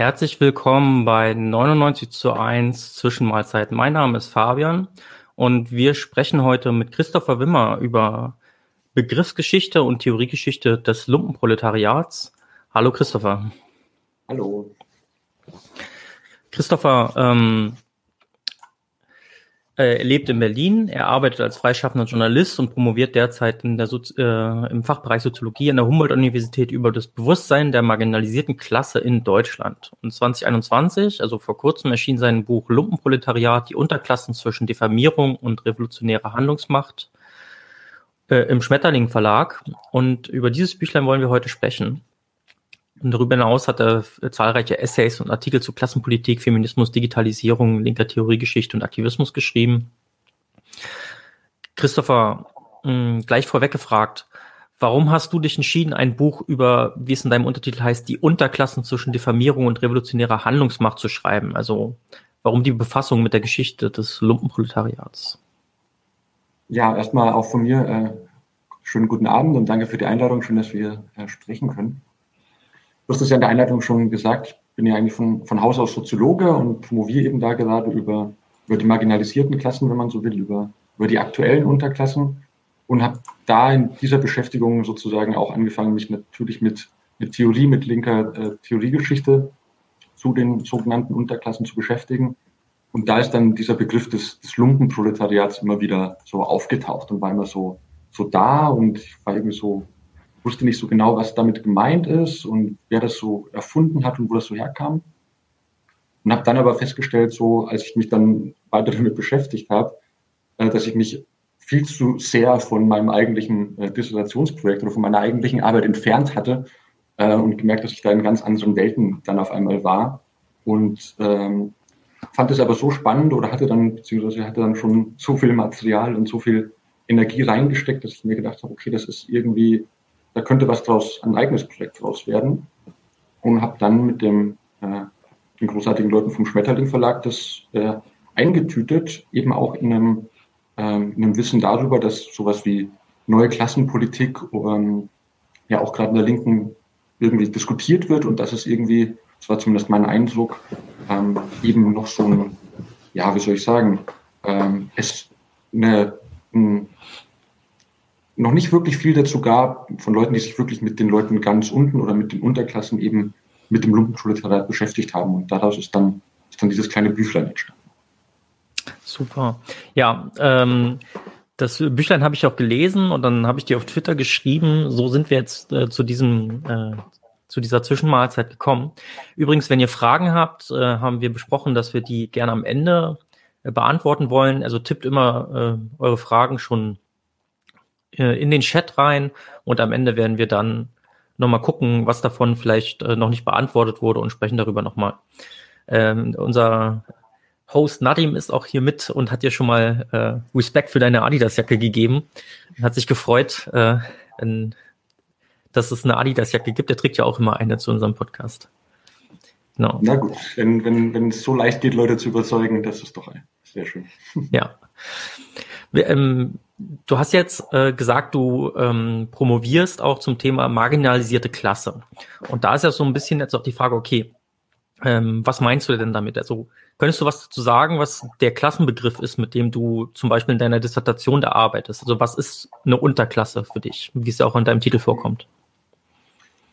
Herzlich willkommen bei 99 zu 1 Zwischenmahlzeit. Mein Name ist Fabian und wir sprechen heute mit Christopher Wimmer über Begriffsgeschichte und Theoriegeschichte des Lumpenproletariats. Hallo Christopher. Hallo. Christopher, ähm, äh, er lebt in Berlin, er arbeitet als freischaffender Journalist und promoviert derzeit in der Sozi äh, im Fachbereich Soziologie an der Humboldt-Universität über das Bewusstsein der marginalisierten Klasse in Deutschland. Und 2021, also vor kurzem, erschien sein Buch Lumpenproletariat, die Unterklassen zwischen Diffamierung und revolutionärer Handlungsmacht äh, im Schmetterling Verlag. Und über dieses Büchlein wollen wir heute sprechen. Und darüber hinaus hat er zahlreiche Essays und Artikel zu Klassenpolitik, Feminismus, Digitalisierung, linker Theoriegeschichte und Aktivismus geschrieben. Christopher, mh, gleich vorweg gefragt, warum hast du dich entschieden, ein Buch über, wie es in deinem Untertitel heißt, die Unterklassen zwischen Diffamierung und revolutionärer Handlungsmacht zu schreiben? Also warum die Befassung mit der Geschichte des Lumpenproletariats? Ja, erstmal auch von mir äh, schönen guten Abend und danke für die Einladung. Schön, dass wir äh, sprechen können. Du hast es ja in der Einleitung schon gesagt, ich bin ja eigentlich von, von Haus aus Soziologe und promoviere eben da gerade über, über die marginalisierten Klassen, wenn man so will, über, über die aktuellen Unterklassen und habe da in dieser Beschäftigung sozusagen auch angefangen, mich natürlich mit, mit Theorie, mit linker äh, Theoriegeschichte zu den sogenannten Unterklassen zu beschäftigen. Und da ist dann dieser Begriff des, des Lumpenproletariats immer wieder so aufgetaucht und war immer so, so da und ich war irgendwie so wusste nicht so genau, was damit gemeint ist und wer das so erfunden hat und wo das so herkam. Und habe dann aber festgestellt, so als ich mich dann weiter damit beschäftigt habe, äh, dass ich mich viel zu sehr von meinem eigentlichen äh, Dissertationsprojekt oder von meiner eigentlichen Arbeit entfernt hatte äh, und gemerkt, dass ich da in ganz anderen Welten dann auf einmal war. Und ähm, fand es aber so spannend oder hatte dann, beziehungsweise hatte dann schon so viel Material und so viel Energie reingesteckt, dass ich mir gedacht habe, okay, das ist irgendwie da könnte was draus, ein eigenes Projekt draus werden. Und habe dann mit dem, äh, den großartigen Leuten vom Schmetterling Verlag das äh, eingetütet, eben auch in einem, äh, in einem Wissen darüber, dass sowas wie neue Klassenpolitik ähm, ja auch gerade in der Linken irgendwie diskutiert wird und dass es irgendwie, das war zumindest mein Eindruck, ähm, eben noch so ein, ja, wie soll ich sagen, ähm, es eine, ein, noch nicht wirklich viel dazu gab, von Leuten, die sich wirklich mit den Leuten ganz unten oder mit den Unterklassen eben mit dem Lumpenproletariat beschäftigt haben. Und daraus ist dann, ist dann dieses kleine Büchlein entstanden. Super. Ja, ähm, das Büchlein habe ich auch gelesen und dann habe ich dir auf Twitter geschrieben. So sind wir jetzt äh, zu diesem äh, zu dieser Zwischenmahlzeit gekommen. Übrigens, wenn ihr Fragen habt, äh, haben wir besprochen, dass wir die gerne am Ende äh, beantworten wollen. Also tippt immer äh, eure Fragen schon äh, in den Chat rein und am Ende werden wir dann nochmal gucken, was davon vielleicht äh, noch nicht beantwortet wurde und sprechen darüber nochmal. Ähm, unser Host Nadim ist auch hier mit und hat dir schon mal äh, Respekt für deine Adidas-Jacke gegeben. Hat sich gefreut, äh, in, dass es eine Adidas-Jacke gibt. Er trägt ja auch immer eine zu unserem Podcast. Genau. Na gut, wenn, wenn, wenn es so leicht geht, Leute zu überzeugen, das ist doch sehr schön. Ja. Wir, ähm, Du hast jetzt äh, gesagt, du ähm, promovierst auch zum Thema marginalisierte Klasse. Und da ist ja so ein bisschen jetzt auch die Frage, okay, ähm, was meinst du denn damit? Also könntest du was dazu sagen, was der Klassenbegriff ist, mit dem du zum Beispiel in deiner Dissertation da arbeitest? Also was ist eine Unterklasse für dich, wie es ja auch in deinem Titel vorkommt?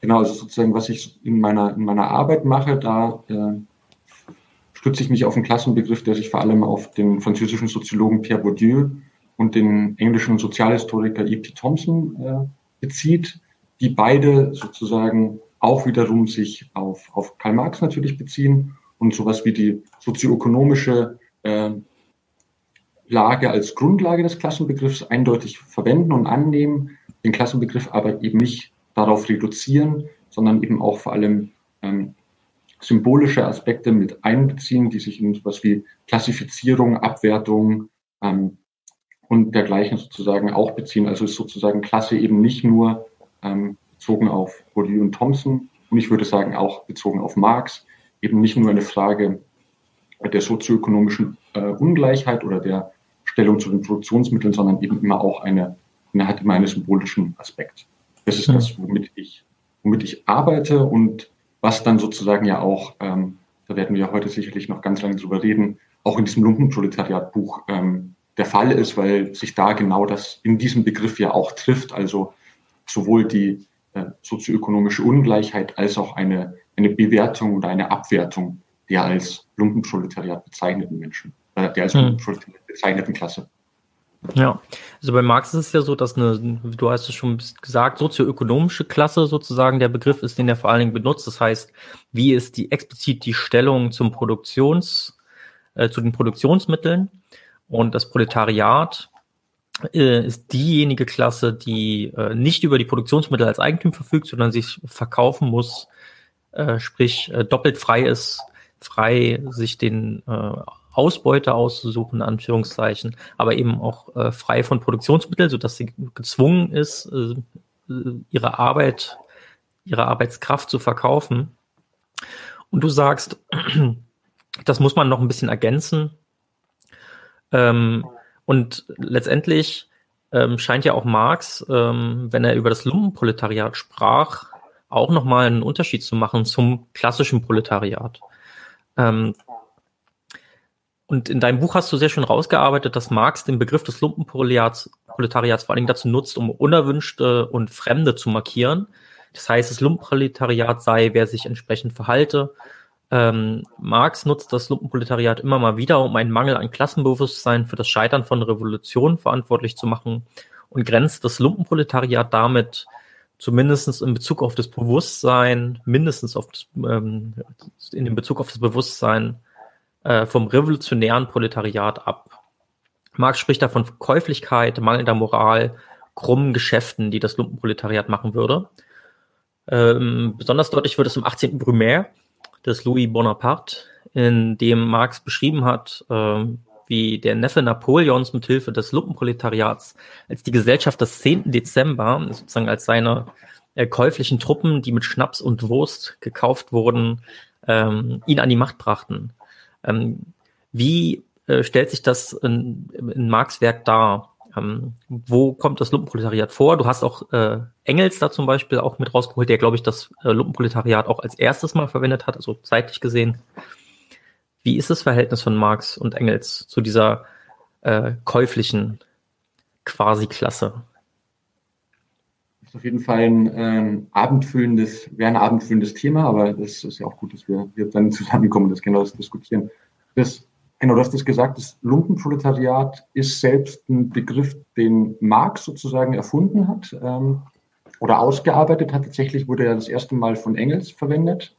Genau, also sozusagen, was ich in meiner, in meiner Arbeit mache, da äh, stütze ich mich auf einen Klassenbegriff, der sich vor allem auf den französischen Soziologen Pierre Bourdieu und den englischen Sozialhistoriker E.P. Thompson äh, bezieht, die beide sozusagen auch wiederum sich auf, auf Karl Marx natürlich beziehen und sowas wie die sozioökonomische äh, Lage als Grundlage des Klassenbegriffs eindeutig verwenden und annehmen, den Klassenbegriff aber eben nicht darauf reduzieren, sondern eben auch vor allem ähm, symbolische Aspekte mit einbeziehen, die sich in sowas wie Klassifizierung, Abwertung, ähm, und dergleichen sozusagen auch beziehen. Also ist sozusagen Klasse eben nicht nur ähm, bezogen auf Bourdieu und Thompson und ich würde sagen auch bezogen auf Marx, eben nicht nur eine Frage der sozioökonomischen äh, Ungleichheit oder der Stellung zu den Produktionsmitteln, sondern eben immer auch eine, eine hat immer einen symbolischen Aspekt. Das ist das, womit ich, womit ich arbeite und was dann sozusagen ja auch, ähm, da werden wir heute sicherlich noch ganz lange drüber reden, auch in diesem Lumpenproletariat-Buch ähm, der Fall ist, weil sich da genau das in diesem Begriff ja auch trifft, also sowohl die äh, sozioökonomische Ungleichheit als auch eine, eine Bewertung oder eine Abwertung der als Lumpenproletariat bezeichneten Menschen, äh, der als hm. Lumpenproletariat bezeichneten Klasse. Ja, also bei Marx ist es ja so, dass eine, du hast es schon gesagt, sozioökonomische Klasse sozusagen der Begriff ist, den er vor allen Dingen benutzt. Das heißt, wie ist die explizit die Stellung zum Produktions, äh, zu den Produktionsmitteln und das Proletariat äh, ist diejenige Klasse, die äh, nicht über die Produktionsmittel als Eigentum verfügt, sondern sich verkaufen muss, äh, sprich doppelt frei ist, frei sich den äh, Ausbeute auszusuchen, Anführungszeichen, aber eben auch frei von Produktionsmitteln, sodass sie gezwungen ist, ihre Arbeit, ihre Arbeitskraft zu verkaufen. Und du sagst, das muss man noch ein bisschen ergänzen. Ähm, und letztendlich ähm, scheint ja auch Marx, ähm, wenn er über das Lumpenproletariat sprach, auch nochmal einen Unterschied zu machen zum klassischen Proletariat. Ähm, und in deinem Buch hast du sehr schön rausgearbeitet, dass Marx den Begriff des Lumpenproletariats Proletariats vor allen Dingen dazu nutzt, um unerwünschte und Fremde zu markieren. Das heißt, das Lumpenproletariat sei, wer sich entsprechend verhalte. Ähm, Marx nutzt das Lumpenproletariat immer mal wieder, um einen Mangel an Klassenbewusstsein für das Scheitern von Revolutionen verantwortlich zu machen und grenzt das Lumpenproletariat damit zumindest in Bezug auf das Bewusstsein, mindestens auf das, ähm, in dem Bezug auf das Bewusstsein äh, vom revolutionären Proletariat ab. Marx spricht da von Käuflichkeit, mangelnder Moral, krummen Geschäften, die das Lumpenproletariat machen würde. Ähm, besonders deutlich wird es im 18. Brumaire des Louis Bonaparte, in dem Marx beschrieben hat, äh, wie der Neffe Napoleons mit Hilfe des Lumpenproletariats als die Gesellschaft des 10. Dezember, sozusagen als seine äh, käuflichen Truppen, die mit Schnaps und Wurst gekauft wurden, ähm, ihn an die Macht brachten. Ähm, wie äh, stellt sich das in, in Marx Werk dar? Ähm, wo kommt das Lumpenproletariat vor? Du hast auch äh, Engels da zum Beispiel auch mit rausgeholt, der, glaube ich, das äh, Lumpenproletariat auch als erstes Mal verwendet hat, also zeitlich gesehen. Wie ist das Verhältnis von Marx und Engels zu dieser äh, käuflichen Quasi-Klasse? Das ist auf jeden Fall ein ähm, abendfüllendes, wäre ein abendfüllendes Thema, aber das ist ja auch gut, dass wir, wir dann zusammenkommen, das genau diskutieren. Das, genau, du hast das gesagt, das Lumpenproletariat ist selbst ein Begriff, den Marx sozusagen erfunden hat ähm, oder ausgearbeitet hat. Tatsächlich wurde er das erste Mal von Engels verwendet.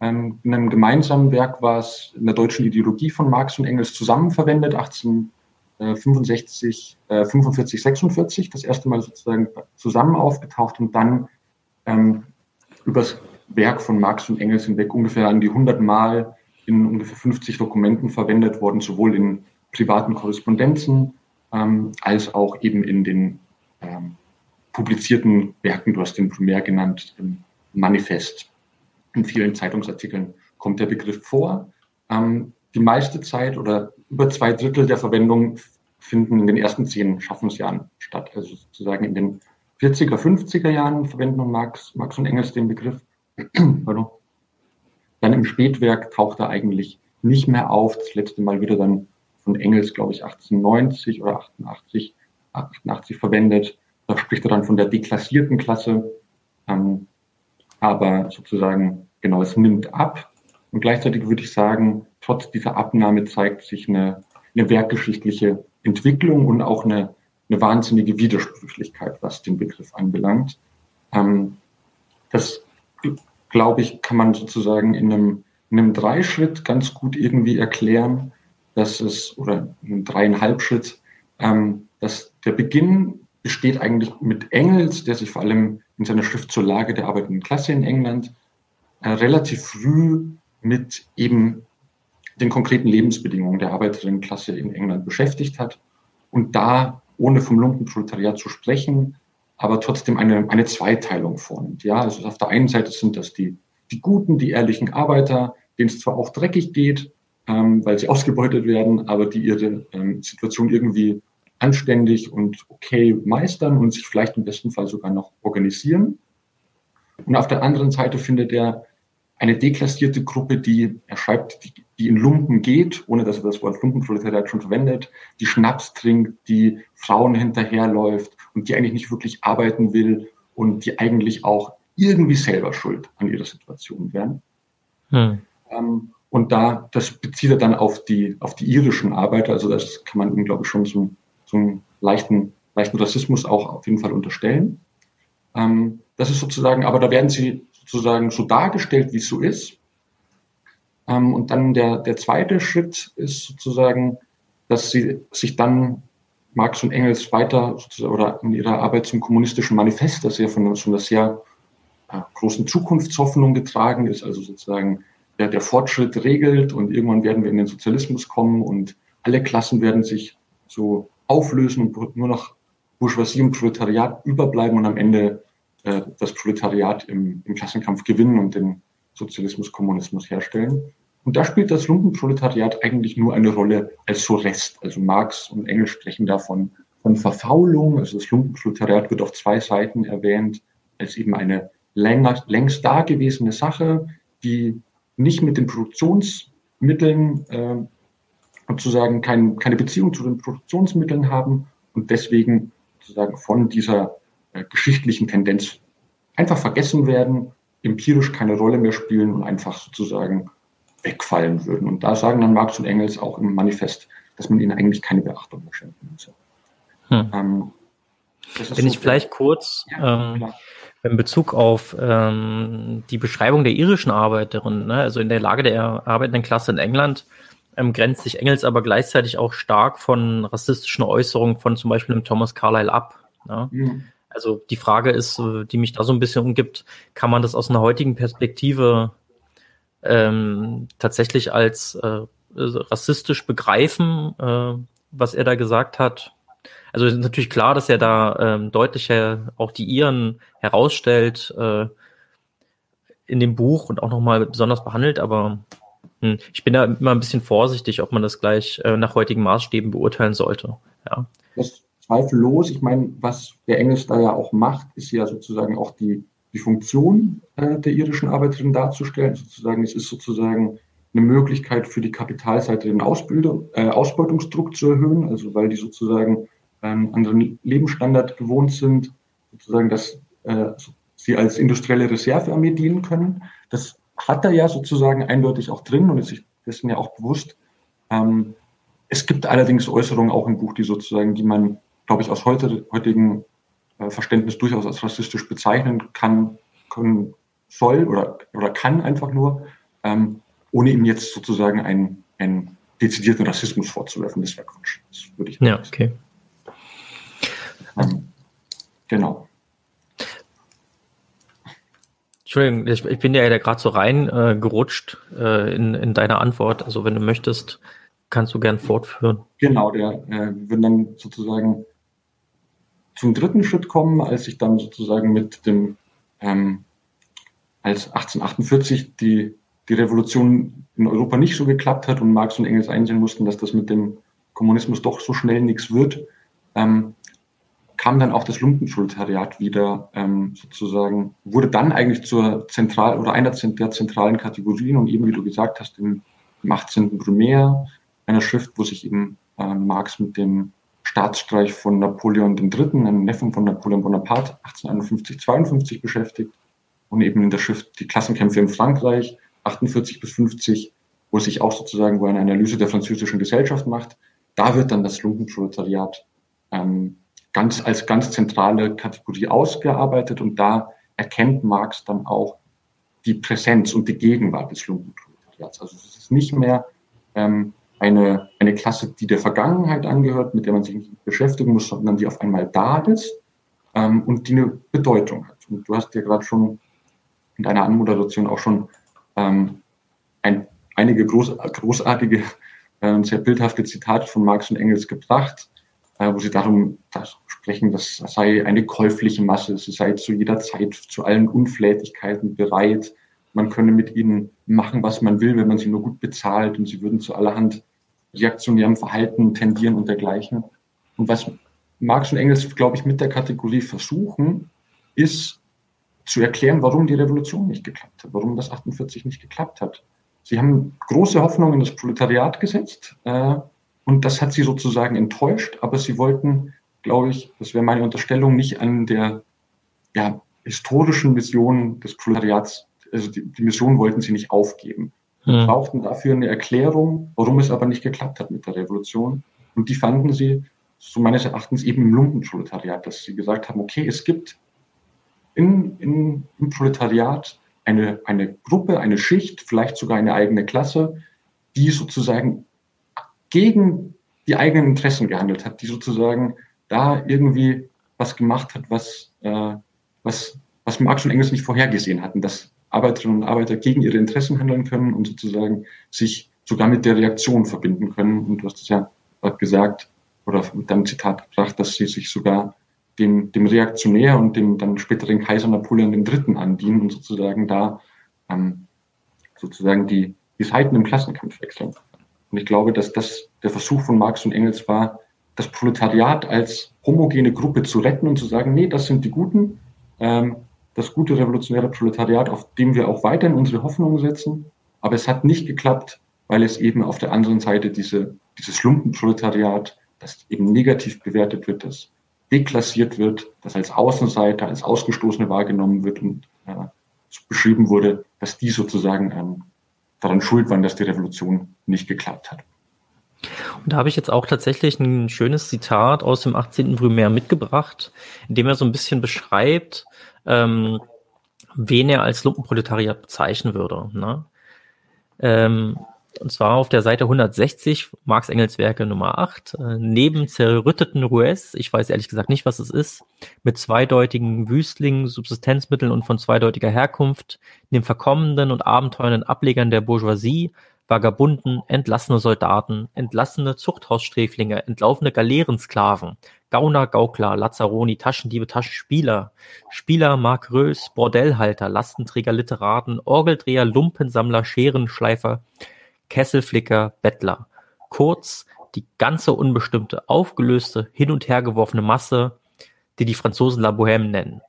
Ähm, in einem gemeinsamen Werk war es in der deutschen Ideologie von Marx und Engels zusammen verwendet, 18 65, äh, 45, 46 das erste Mal sozusagen zusammen aufgetaucht und dann ähm, übers Werk von Marx und Engels hinweg ungefähr an die 100 Mal in ungefähr 50 Dokumenten verwendet worden, sowohl in privaten Korrespondenzen ähm, als auch eben in den ähm, publizierten Werken, du hast den primär genannt, im Manifest. In vielen Zeitungsartikeln kommt der Begriff vor. Ähm, die meiste Zeit oder über zwei Drittel der Verwendung finden in den ersten zehn Schaffensjahren statt. Also sozusagen in den 40er, 50er Jahren verwenden Marx, Marx und Engels den Begriff. dann im Spätwerk taucht er eigentlich nicht mehr auf. Das letzte Mal wieder dann von Engels, glaube ich, 1890 oder 88, 88 verwendet. Da spricht er dann von der deklassierten Klasse. Ähm, aber sozusagen, genau, es nimmt ab. Und gleichzeitig würde ich sagen, trotz dieser Abnahme zeigt sich eine, eine werkgeschichtliche Entwicklung und auch eine, eine wahnsinnige Widersprüchlichkeit, was den Begriff anbelangt. Ähm, das, glaube ich, kann man sozusagen in einem, in einem Dreischritt ganz gut irgendwie erklären, dass es, oder in einem dreieinhalb Schritt, ähm, dass der Beginn besteht eigentlich mit Engels, der sich vor allem in seiner Schrift zur Lage der arbeitenden Klasse in England äh, relativ früh mit eben den konkreten Lebensbedingungen der Arbeiterinnenklasse in England beschäftigt hat. Und da, ohne vom Lumpenproletariat zu sprechen, aber trotzdem eine, eine Zweiteilung vornimmt. Ja, also auf der einen Seite sind das die, die guten, die ehrlichen Arbeiter, denen es zwar auch dreckig geht, ähm, weil sie ausgebeutet werden, aber die ihre ähm, Situation irgendwie anständig und okay meistern und sich vielleicht im besten Fall sogar noch organisieren. Und auf der anderen Seite findet er eine deklassierte Gruppe, die, er schreibt, die, die in Lumpen geht, ohne dass er das Wort Lumpenproletariat schon verwendet, die Schnaps trinkt, die Frauen hinterherläuft und die eigentlich nicht wirklich arbeiten will und die eigentlich auch irgendwie selber schuld an ihrer Situation wären. Hm. Ähm, und da, das bezieht er dann auf die, auf die irischen Arbeiter, also das kann man ihm, glaube ich, schon so, so einen leichten, leichten Rassismus auch auf jeden Fall unterstellen. Ähm, das ist sozusagen, aber da werden sie sozusagen so dargestellt, wie es so ist. Ähm, und dann der, der zweite Schritt ist sozusagen, dass sie sich dann Marx und Engels weiter oder in ihrer Arbeit zum kommunistischen Manifest, das ja von, von einer sehr äh, großen Zukunftshoffnung getragen ist, also sozusagen der, der Fortschritt regelt und irgendwann werden wir in den Sozialismus kommen und alle Klassen werden sich so auflösen und nur noch Bourgeoisie und Proletariat überbleiben und am Ende äh, das Proletariat im, im Klassenkampf gewinnen und den Sozialismus, Kommunismus herstellen. Und da spielt das Lumpenproletariat eigentlich nur eine Rolle als so Rest. Also Marx und Engels sprechen davon von Verfaulung. Also das Lumpenproletariat wird auf zwei Seiten erwähnt als eben eine länger, längst dagewesene Sache, die nicht mit den Produktionsmitteln äh, sozusagen kein, keine Beziehung zu den Produktionsmitteln haben und deswegen sozusagen von dieser äh, geschichtlichen Tendenz einfach vergessen werden, empirisch keine Rolle mehr spielen und einfach sozusagen wegfallen würden. Und da sagen dann Marx und Engels auch im Manifest, dass man ihnen eigentlich keine Beachtung mehr schenken müsse. Hm. Ähm, Wenn so ich vielleicht kurz ja, ähm, in Bezug auf ähm, die Beschreibung der irischen Arbeiterin, ne, also in der Lage der arbeitenden Klasse in England, ähm, grenzt sich Engels aber gleichzeitig auch stark von rassistischen Äußerungen von zum Beispiel dem Thomas Carlyle ab. Ne? Mhm. Also die Frage ist, die mich da so ein bisschen umgibt, kann man das aus einer heutigen Perspektive ähm, tatsächlich als äh, rassistisch begreifen, äh, was er da gesagt hat? Also ist natürlich klar, dass er da ähm, deutlicher auch die Iren herausstellt äh, in dem Buch und auch nochmal besonders behandelt, aber hm, ich bin da immer ein bisschen vorsichtig, ob man das gleich äh, nach heutigen Maßstäben beurteilen sollte. Ja. Das zweifellos. Ich meine, was der Engels da ja auch macht, ist ja sozusagen auch die, die Funktion äh, der irischen Arbeiterin darzustellen. Sozusagen, es ist sozusagen eine Möglichkeit für die Kapitalseite den Ausbildung, äh, Ausbeutungsdruck zu erhöhen, also weil die sozusagen einen anderen Lebensstandard gewohnt sind, sozusagen, dass äh, sie als industrielle Reservearmee dienen können. Das hat er ja sozusagen eindeutig auch drin und ist sich dessen ja auch bewusst. Ähm, es gibt allerdings Äußerungen auch im Buch, die sozusagen, die man glaube ich, aus heute, heutigen Verständnis durchaus als rassistisch bezeichnen kann, können, soll oder, oder kann einfach nur, ähm, ohne ihm jetzt sozusagen einen, einen dezidierten Rassismus vorzuwerfen. Das wäre Quatsch. Das würde ich Ja, okay. Ähm, genau. Entschuldigung, ich, ich bin ja gerade so rein äh, gerutscht äh, in, in deiner Antwort. Also wenn du möchtest, kannst du gern fortführen. Genau, der äh, würden dann sozusagen zum dritten Schritt kommen, als ich dann sozusagen mit dem, ähm, als 1848 die, die Revolution in Europa nicht so geklappt hat und Marx und Engels einsehen mussten, dass das mit dem Kommunismus doch so schnell nichts wird, ähm, kam dann auch das Lumpenproletariat wieder ähm, sozusagen, wurde dann eigentlich zur zentral oder einer der zentralen Kategorien und eben, wie du gesagt hast, im, im 18. Brumaire, einer Schrift, wo sich eben äh, Marx mit dem Staatsstreich von Napoleon III., einem Neffen von Napoleon Bonaparte, 1851-52 beschäftigt und eben in der Schrift Die Klassenkämpfe in Frankreich, 48 bis 50, wo sich auch sozusagen, wo eine Analyse der französischen Gesellschaft macht, da wird dann das Lumpenproletariat ähm, ganz, als ganz zentrale Kategorie ausgearbeitet und da erkennt Marx dann auch die Präsenz und die Gegenwart des Lumpenproletariats. Also es ist nicht mehr ähm, eine, eine Klasse, die der Vergangenheit angehört, mit der man sich nicht beschäftigen muss, sondern die auf einmal da ist ähm, und die eine Bedeutung hat. Und du hast ja gerade schon in deiner Anmoderation auch schon ähm, ein, einige groß, großartige, äh, sehr bildhafte Zitate von Marx und Engels gebracht, äh, wo sie darum das sprechen, das sei eine käufliche Masse, sie sei zu jeder Zeit zu allen Unflätigkeiten bereit, man könne mit ihnen machen, was man will, wenn man sie nur gut bezahlt und sie würden zu allerhand reaktionärem Verhalten tendieren und dergleichen. Und was Marx und Engels, glaube ich, mit der Kategorie versuchen, ist zu erklären, warum die Revolution nicht geklappt hat, warum das 48 nicht geklappt hat. Sie haben große Hoffnung in das Proletariat gesetzt äh, und das hat sie sozusagen enttäuscht, aber sie wollten, glaube ich, das wäre meine Unterstellung, nicht an der ja, historischen Mission des Proletariats, also die, die Mission wollten sie nicht aufgeben. Sie hm. brauchten dafür eine Erklärung, warum es aber nicht geklappt hat mit der Revolution. Und die fanden sie, so meines Erachtens, eben im Lumpenproletariat, dass sie gesagt haben, okay, es gibt in, in, im Proletariat eine, eine Gruppe, eine Schicht, vielleicht sogar eine eigene Klasse, die sozusagen gegen die eigenen Interessen gehandelt hat, die sozusagen da irgendwie was gemacht hat, was, äh, was, was Marx und Engels nicht vorhergesehen hatten, dass Arbeiterinnen und Arbeiter gegen ihre Interessen handeln können und sozusagen sich sogar mit der Reaktion verbinden können. Und du hast es ja gesagt oder mit deinem Zitat gebracht, dass sie sich sogar dem, dem Reaktionär und dem dann späteren Kaiser Napoleon III. andienen und sozusagen da ähm, sozusagen die, die Seiten im Klassenkampf wechseln. Und ich glaube, dass das der Versuch von Marx und Engels war, das Proletariat als homogene Gruppe zu retten und zu sagen, nee, das sind die Guten, ähm, das gute revolutionäre Proletariat, auf dem wir auch weiterhin unsere Hoffnungen setzen. Aber es hat nicht geklappt, weil es eben auf der anderen Seite diese, dieses Lumpenproletariat, das eben negativ bewertet wird, das deklassiert wird, das als Außenseiter, als Ausgestoßene wahrgenommen wird und äh, beschrieben wurde, dass die sozusagen ähm, daran schuld waren, dass die Revolution nicht geklappt hat. Und da habe ich jetzt auch tatsächlich ein schönes Zitat aus dem 18. Brumaire mitgebracht, in dem er so ein bisschen beschreibt, ähm, wen er als Lumpenproletariat bezeichnen würde. Ne? Ähm, und zwar auf der Seite 160, Marx Engels Werke Nummer 8, äh, neben zerrütteten Rues, ich weiß ehrlich gesagt nicht, was es ist, mit zweideutigen Wüstlingen, Subsistenzmitteln und von zweideutiger Herkunft, den verkommenen und abenteuernden Ablegern der Bourgeoisie, Vagabunden, entlassene Soldaten, entlassene Zuchthaussträflinge, entlaufene Galeerensklaven, Gauner, Gaukler, Lazzaroni, Taschendiebe, Taschenspieler, Spieler, Markrös, Bordellhalter, Lastenträger, Literaten, Orgeldreher, Lumpensammler, Scherenschleifer, Kesselflicker, Bettler. Kurz die ganze unbestimmte, aufgelöste, hin und her geworfene Masse, die die Franzosen La Bohème nennen.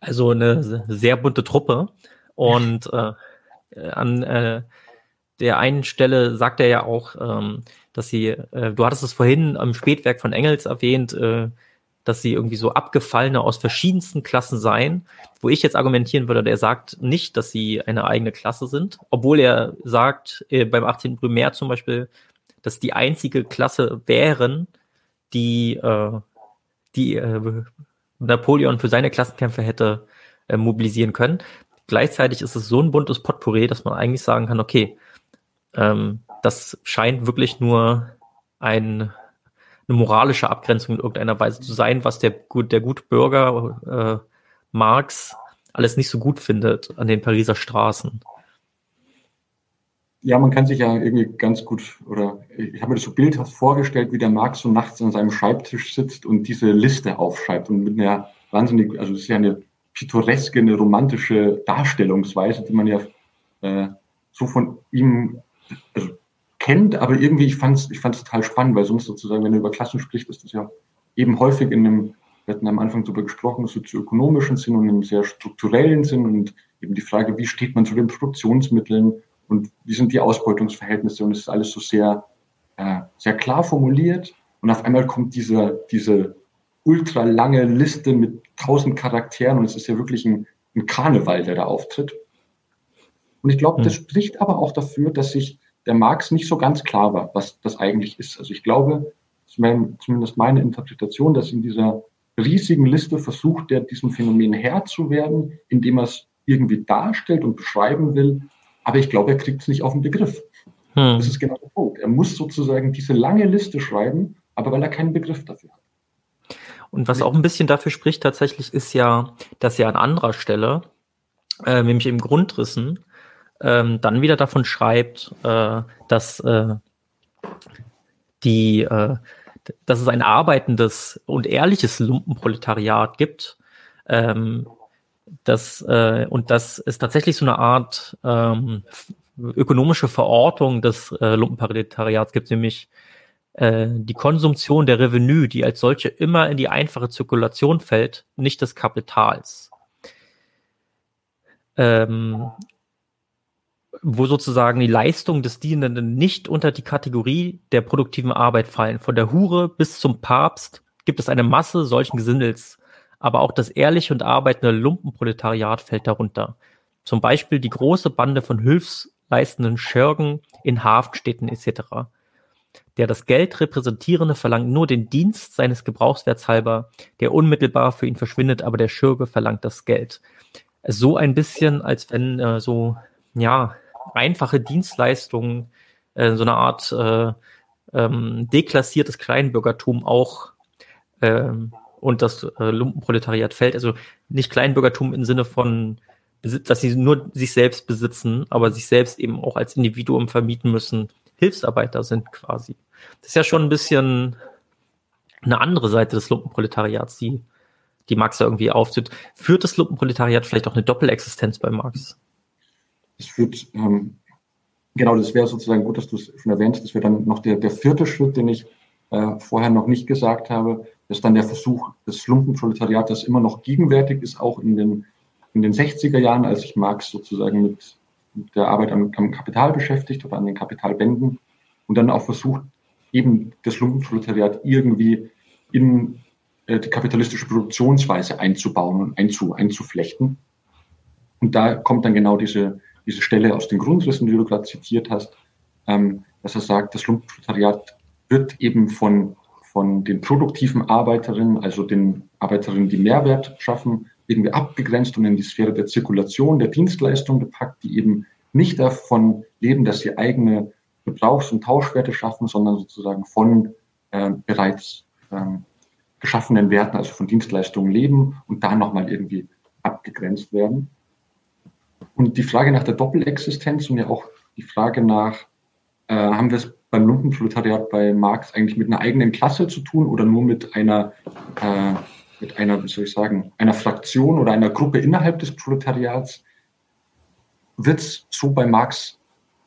Also eine sehr bunte Truppe. Und äh, an äh, der einen Stelle sagt er ja auch, ähm, dass sie, äh, du hattest es vorhin am Spätwerk von Engels erwähnt, äh, dass sie irgendwie so abgefallene aus verschiedensten Klassen seien, wo ich jetzt argumentieren würde, der sagt nicht, dass sie eine eigene Klasse sind, obwohl er sagt, äh, beim 18. Primär zum Beispiel, dass die einzige Klasse wären, die, äh, die äh, Napoleon für seine Klassenkämpfe hätte äh, mobilisieren können. Gleichzeitig ist es so ein buntes Potpourri, dass man eigentlich sagen kann, okay, ähm, das scheint wirklich nur ein eine moralische Abgrenzung in irgendeiner Weise zu sein, was der, der gute Bürger äh, Marx alles nicht so gut findet an den Pariser Straßen. Ja, man kann sich ja irgendwie ganz gut, oder ich habe mir das so bildhaft vorgestellt, wie der Marx so nachts an seinem Schreibtisch sitzt und diese Liste aufschreibt und mit einer wahnsinnig, also es ist ja eine pittoreske, eine romantische Darstellungsweise, die man ja äh, so von ihm, kennt, aber irgendwie, ich fand es ich fand's total spannend, weil sonst sozusagen, wenn er über Klassen spricht, ist das ja eben häufig in einem, wir hatten am Anfang darüber gesprochen, sozioökonomischen Sinn und einem sehr strukturellen Sinn und eben die Frage, wie steht man zu den Produktionsmitteln und wie sind die Ausbeutungsverhältnisse und es ist alles so sehr, äh, sehr klar formuliert und auf einmal kommt diese, diese ultra lange Liste mit tausend Charakteren und es ist ja wirklich ein, ein Karneval, der da auftritt. Und ich glaube, das hm. spricht aber auch dafür, dass sich der Marx nicht so ganz klar war, was das eigentlich ist. Also ich glaube, zumindest meine Interpretation, dass in dieser riesigen Liste versucht er, diesem Phänomen Herr zu werden, indem er es irgendwie darstellt und beschreiben will. Aber ich glaube, er kriegt es nicht auf den Begriff. Hm. Das ist genau der Punkt. Er muss sozusagen diese lange Liste schreiben, aber weil er keinen Begriff dafür hat. Und was auch ein bisschen dafür spricht tatsächlich, ist ja, dass er an anderer Stelle, äh, nämlich im Grundrissen, ähm, dann wieder davon schreibt, äh, dass äh, die, äh, dass es ein arbeitendes und ehrliches Lumpenproletariat gibt, ähm, das, äh, und das ist tatsächlich so eine Art ähm, ökonomische Verortung des äh, Lumpenproletariats gibt, nämlich äh, die Konsumtion der Revenue, die als solche immer in die einfache Zirkulation fällt, nicht des Kapitals. ähm, wo sozusagen die Leistungen des Dienenden nicht unter die Kategorie der produktiven Arbeit fallen. Von der Hure bis zum Papst gibt es eine Masse solchen Gesindels, aber auch das ehrliche und arbeitende Lumpenproletariat fällt darunter. Zum Beispiel die große Bande von hilfsleistenden Schörgen in Hafenstädten etc. Der das Geld repräsentierende verlangt nur den Dienst seines Gebrauchswerts halber, der unmittelbar für ihn verschwindet, aber der Schürge verlangt das Geld. So ein bisschen, als wenn äh, so, ja, einfache Dienstleistungen, äh, so eine Art äh, ähm, deklassiertes Kleinbürgertum auch ähm, und das äh, Lumpenproletariat fällt. Also nicht Kleinbürgertum im Sinne von, dass sie nur sich selbst besitzen, aber sich selbst eben auch als Individuum vermieten müssen, Hilfsarbeiter sind quasi. Das ist ja schon ein bisschen eine andere Seite des Lumpenproletariats, die, die Marx da irgendwie aufzieht. Führt das Lumpenproletariat vielleicht auch eine Doppelexistenz bei Marx? Es führt, ähm, genau, das wäre sozusagen gut, dass du es schon erwähnst. Das wäre dann noch der, der vierte Schritt, den ich äh, vorher noch nicht gesagt habe. Ist dann der Versuch des Lumpenproletariats, das immer noch gegenwärtig ist, auch in den, in den 60er Jahren, als sich Marx sozusagen mit, mit der Arbeit am, am Kapital beschäftigt oder an den Kapitalbänden und dann auch versucht, eben das Lumpenproletariat irgendwie in äh, die kapitalistische Produktionsweise einzubauen und einzu, einzuflechten. Und da kommt dann genau diese, diese Stelle aus den Grundrissen, die du gerade zitiert hast, ähm, dass er sagt, das Lumpenproletariat wird eben von, von den produktiven Arbeiterinnen, also den Arbeiterinnen, die Mehrwert schaffen, irgendwie abgegrenzt und in die Sphäre der Zirkulation, der Dienstleistung gepackt, die eben nicht davon leben, dass sie eigene Gebrauchs- und Tauschwerte schaffen, sondern sozusagen von äh, bereits ähm, geschaffenen Werten, also von Dienstleistungen leben und da nochmal irgendwie abgegrenzt werden. Und die Frage nach der Doppelexistenz und ja auch die Frage nach, äh, haben wir es beim Lumpenproletariat bei Marx eigentlich mit einer eigenen Klasse zu tun oder nur mit einer, äh, mit einer, wie soll ich sagen, einer Fraktion oder einer Gruppe innerhalb des Proletariats? Wird es so bei Marx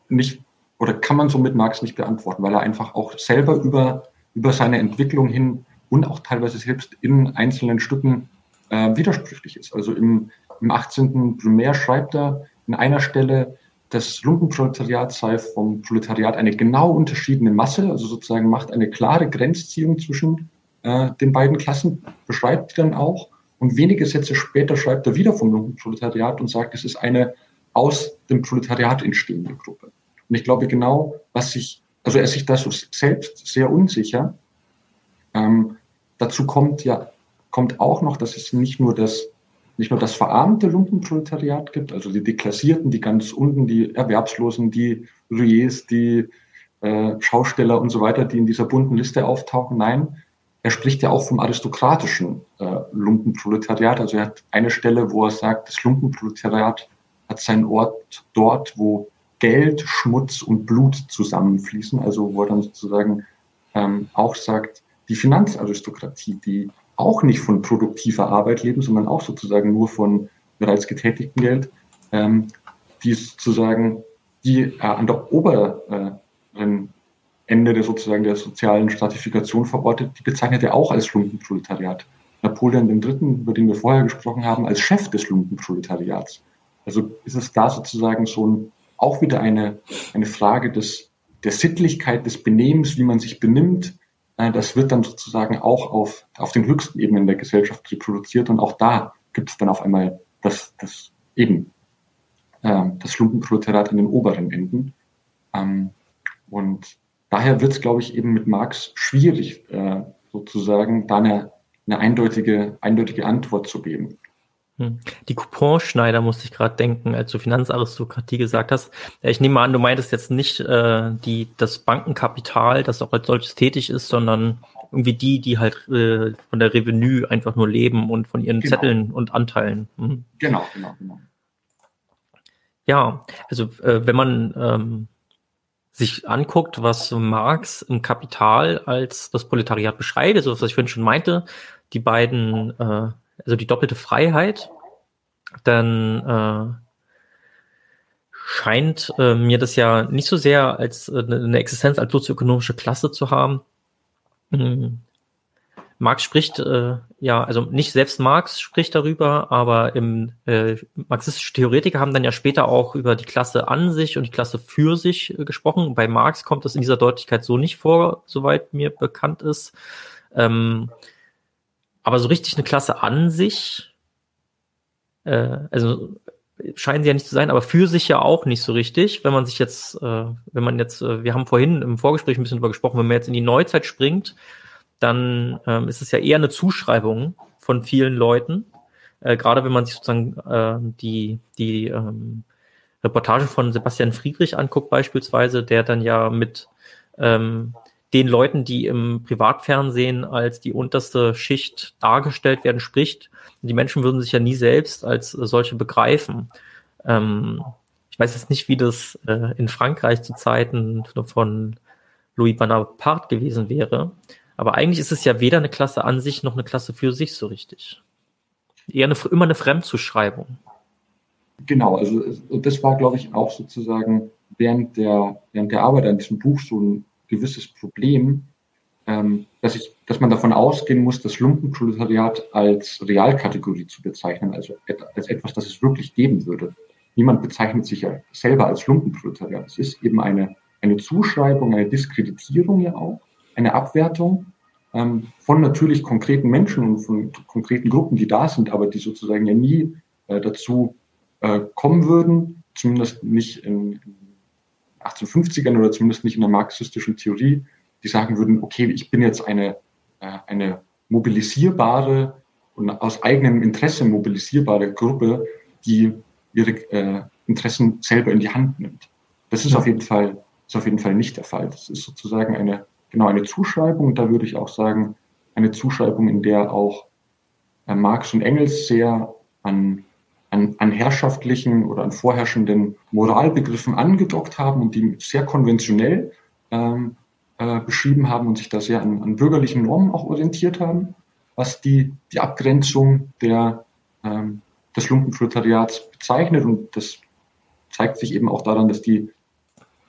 nicht oder kann man so mit Marx nicht beantworten, weil er einfach auch selber über, über seine Entwicklung hin und auch teilweise selbst in einzelnen Stücken äh, widersprüchlich ist. Also im, im 18. Primär schreibt er in einer Stelle, das Lumpenproletariat sei vom Proletariat eine genau unterschiedene Masse, also sozusagen macht eine klare Grenzziehung zwischen äh, den beiden Klassen, beschreibt dann auch. Und wenige Sätze später schreibt er wieder vom Lumpenproletariat und sagt, es ist eine aus dem Proletariat entstehende Gruppe. Und ich glaube genau, was sich, also er sich da so selbst sehr unsicher. Ähm, dazu kommt ja, kommt auch noch, dass es nicht nur das, nicht nur das verarmte Lumpenproletariat gibt, also die Deklassierten, die ganz unten, die Erwerbslosen, die Rouilles, die äh, Schausteller und so weiter, die in dieser bunten Liste auftauchen. Nein, er spricht ja auch vom aristokratischen äh, Lumpenproletariat. Also er hat eine Stelle, wo er sagt, das Lumpenproletariat hat seinen Ort dort, wo Geld, Schmutz und Blut zusammenfließen. Also wo er dann sozusagen ähm, auch sagt, die Finanzaristokratie, die auch nicht von produktiver Arbeit leben, sondern auch sozusagen nur von bereits getätigtem Geld, ähm, die sozusagen, die äh, an der oberen Ende der sozusagen der sozialen Stratifikation verortet, die bezeichnet er auch als Lumpenproletariat. Napoleon III., über den wir vorher gesprochen haben, als Chef des Lumpenproletariats. Also ist es da sozusagen so ein auch wieder eine, eine Frage des, der Sittlichkeit, des Benehmens, wie man sich benimmt. Äh, das wird dann sozusagen auch auf, auf den höchsten Ebenen der Gesellschaft reproduziert und auch da gibt es dann auf einmal das, das eben äh, das Lumpenproletariat in den oberen Enden. Ähm, und daher wird es, glaube ich, eben mit Marx schwierig, äh, sozusagen da eine, eine eindeutige, eindeutige Antwort zu geben. Hm. Die Couponschneider musste ich gerade denken, als du Finanzaristokratie gesagt hast. Ich nehme an, du meintest jetzt nicht äh, die, das Bankenkapital, das auch als solches tätig ist, sondern irgendwie die, die halt äh, von der Revenue einfach nur leben und von ihren genau. Zetteln und Anteilen. Hm. Genau, genau, genau. Ja, also äh, wenn man ähm, sich anguckt, was Marx im Kapital als das Proletariat beschreibt, also was ich vorhin schon meinte, die beiden äh, also die doppelte Freiheit, dann äh, scheint äh, mir das ja nicht so sehr als äh, eine Existenz als sozioökonomische Klasse zu haben. Mhm. Marx spricht, äh, ja, also nicht selbst Marx spricht darüber, aber im äh, marxistische Theoretiker haben dann ja später auch über die Klasse an sich und die Klasse für sich äh, gesprochen. Bei Marx kommt das in dieser Deutlichkeit so nicht vor, soweit mir bekannt ist. Ähm, aber so richtig eine Klasse an sich, äh, also scheinen sie ja nicht zu sein, aber für sich ja auch nicht so richtig. Wenn man sich jetzt, äh, wenn man jetzt, äh, wir haben vorhin im Vorgespräch ein bisschen drüber gesprochen, wenn man jetzt in die Neuzeit springt, dann ähm, ist es ja eher eine Zuschreibung von vielen Leuten. Äh, gerade wenn man sich sozusagen äh, die, die ähm, Reportage von Sebastian Friedrich anguckt, beispielsweise, der dann ja mit ähm, den Leuten, die im Privatfernsehen als die unterste Schicht dargestellt werden, spricht. Die Menschen würden sich ja nie selbst als solche begreifen. Ähm, ich weiß jetzt nicht, wie das äh, in Frankreich zu Zeiten von Louis Bonaparte gewesen wäre. Aber eigentlich ist es ja weder eine Klasse an sich noch eine Klasse für sich so richtig. Eher eine, immer eine Fremdzuschreibung. Genau, also das war, glaube ich, auch sozusagen während der, während der Arbeit an diesem Buch so ein gewisses Problem, ähm, dass, ich, dass man davon ausgehen muss, das Lumpenproletariat als Realkategorie zu bezeichnen, also als etwas, das es wirklich geben würde. Niemand bezeichnet sich ja selber als Lumpenproletariat. Es ist eben eine, eine Zuschreibung, eine Diskreditierung ja auch eine Abwertung ähm, von natürlich konkreten Menschen und von konkreten Gruppen, die da sind, aber die sozusagen ja nie äh, dazu äh, kommen würden, zumindest nicht in, 1850ern oder zumindest nicht in der marxistischen Theorie, die sagen würden, okay, ich bin jetzt eine, äh, eine mobilisierbare und aus eigenem Interesse mobilisierbare Gruppe, die ihre äh, Interessen selber in die Hand nimmt. Das ist auf jeden Fall, ist auf jeden Fall nicht der Fall. Das ist sozusagen eine genau eine Zuschreibung. Da würde ich auch sagen, eine Zuschreibung, in der auch äh, Marx und Engels sehr an, an, an herrschaftlichen oder an vorherrschenden Moralbegriffen angedockt haben und die sehr konventionell ähm, äh, beschrieben haben und sich da sehr an, an bürgerlichen Normen auch orientiert haben, was die, die Abgrenzung der, ähm, des Lumpenproletariats bezeichnet. Und das zeigt sich eben auch daran, dass die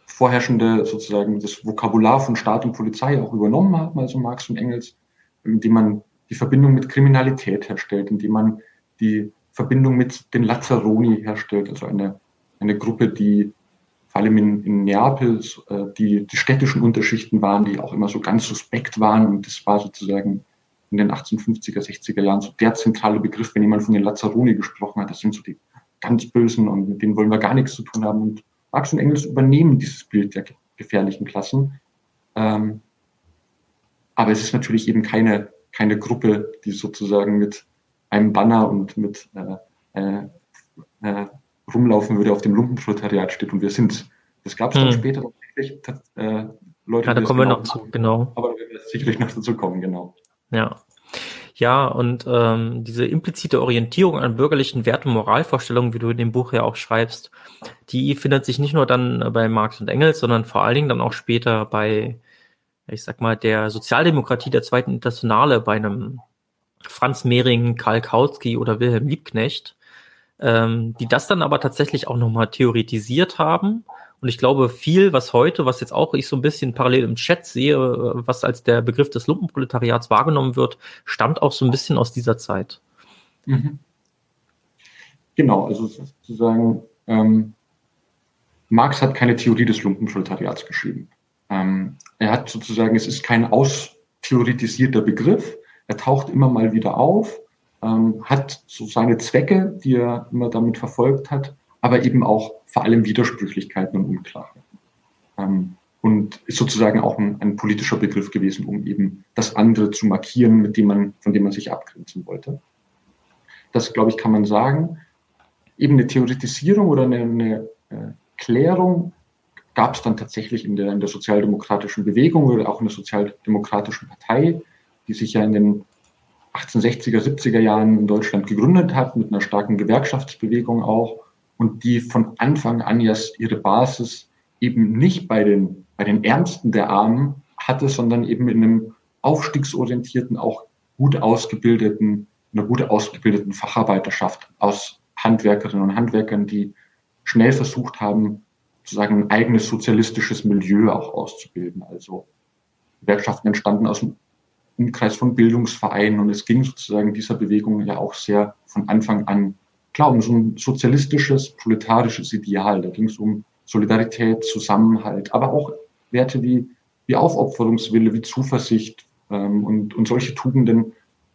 vorherrschende sozusagen das Vokabular von Staat und Polizei auch übernommen haben, also Marx und Engels, indem man die Verbindung mit Kriminalität herstellt, indem man die Verbindung mit den Lazzaroni herstellt, also eine, eine Gruppe, die vor allem in, in Neapel äh, die, die städtischen Unterschichten waren, die auch immer so ganz suspekt waren. Und das war sozusagen in den 1850er, 60er Jahren so der zentrale Begriff, wenn jemand von den Lazzaroni gesprochen hat, das sind so die ganz Bösen und mit denen wollen wir gar nichts zu tun haben. Und Marx und Engels übernehmen dieses Bild der gefährlichen Klassen. Ähm, aber es ist natürlich eben keine, keine Gruppe, die sozusagen mit einem Banner und mit äh, äh, äh, rumlaufen würde, auf dem Lumpenproletariat steht und wir sind. Das gab es dann hm. später tatsächlich äh, Leute. Ja, da kommen wir noch zu, genau. Aber wir werden sicherlich noch dazu kommen, genau. Ja. Ja, und ähm, diese implizite Orientierung an bürgerlichen Wert- und Moralvorstellungen, wie du in dem Buch ja auch schreibst, die findet sich nicht nur dann bei Marx und Engels, sondern vor allen Dingen dann auch später bei, ich sag mal, der Sozialdemokratie der Zweiten Internationale, bei einem Franz Mehring, Karl Kautsky oder Wilhelm Liebknecht, ähm, die das dann aber tatsächlich auch nochmal theoretisiert haben und ich glaube, viel, was heute, was jetzt auch ich so ein bisschen parallel im Chat sehe, was als der Begriff des Lumpenproletariats wahrgenommen wird, stammt auch so ein bisschen aus dieser Zeit. Mhm. Genau, also sozusagen, ähm, Marx hat keine Theorie des Lumpenproletariats geschrieben. Ähm, er hat sozusagen, es ist kein austheoretisierter Begriff, er taucht immer mal wieder auf, ähm, hat so seine Zwecke, die er immer damit verfolgt hat, aber eben auch vor allem Widersprüchlichkeiten und Unklarheiten. Ähm, und ist sozusagen auch ein, ein, politischer Begriff gewesen, um eben das andere zu markieren, mit dem man, von dem man sich abgrenzen wollte. Das, glaube ich, kann man sagen. Eben eine Theoretisierung oder eine, eine äh, Klärung gab es dann tatsächlich in der, in der sozialdemokratischen Bewegung oder auch in der sozialdemokratischen Partei, die sich ja in den 1860er, 70er Jahren in Deutschland gegründet hat, mit einer starken Gewerkschaftsbewegung auch und die von Anfang an jetzt ihre Basis eben nicht bei den, bei den Ärmsten der Armen hatte, sondern eben in einem aufstiegsorientierten, auch gut ausgebildeten, einer gut ausgebildeten Facharbeiterschaft aus Handwerkerinnen und Handwerkern, die schnell versucht haben, sozusagen ein eigenes sozialistisches Milieu auch auszubilden. Also Gewerkschaften entstanden aus dem Umkreis von Bildungsvereinen und es ging sozusagen dieser Bewegung ja auch sehr von Anfang an klar um so ein sozialistisches, proletarisches Ideal. Da ging es um Solidarität, Zusammenhalt, aber auch Werte wie, wie Aufopferungswille, wie Zuversicht ähm, und, und solche Tugenden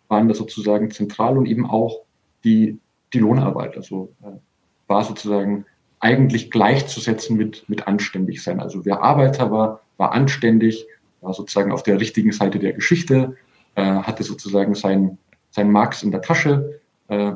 waren da sozusagen zentral und eben auch die, die Lohnarbeit. Also äh, war sozusagen eigentlich gleichzusetzen mit, mit anständig sein. Also wer Arbeiter war, war anständig, war sozusagen auf der richtigen Seite der Geschichte, äh, hatte sozusagen sein, sein Marx in der Tasche, äh,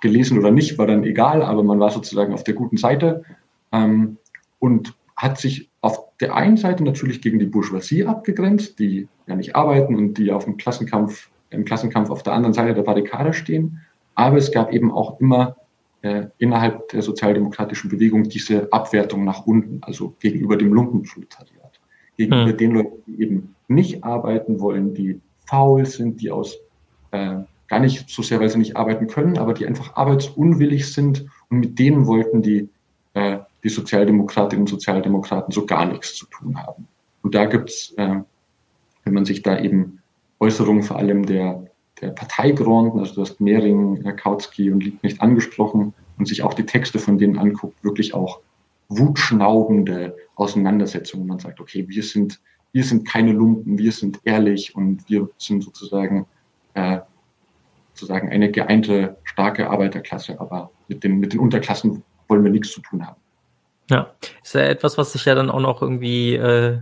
gelesen oder nicht, war dann egal, aber man war sozusagen auf der guten Seite. Ähm, und hat sich auf der einen Seite natürlich gegen die Bourgeoisie abgegrenzt, die ja nicht arbeiten und die auf dem Klassenkampf, im Klassenkampf auf der anderen Seite der Barrikade stehen. Aber es gab eben auch immer äh, innerhalb der sozialdemokratischen Bewegung diese Abwertung nach unten, also gegenüber dem Lumpenproletariat, gegenüber mhm. den Leuten, die eben nicht arbeiten wollen, die faul sind, die aus äh, gar nicht so sehr, weil sie nicht arbeiten können, aber die einfach arbeitsunwillig sind und mit denen wollten die, äh, die Sozialdemokratinnen und Sozialdemokraten so gar nichts zu tun haben. Und da gibt's, äh, wenn man sich da eben Äußerungen vor allem der der Parteigründen, also du hast Mehring, Kautsky und Liebknecht angesprochen und sich auch die Texte von denen anguckt, wirklich auch wutschnaubende Auseinandersetzungen. Man sagt, okay, wir sind, wir sind keine Lumpen, wir sind ehrlich und wir sind sozusagen, äh, sozusagen eine geeinte, starke Arbeiterklasse, aber mit den, mit den Unterklassen wollen wir nichts zu tun haben. Ja, ist ja etwas, was sich ja dann auch noch irgendwie äh,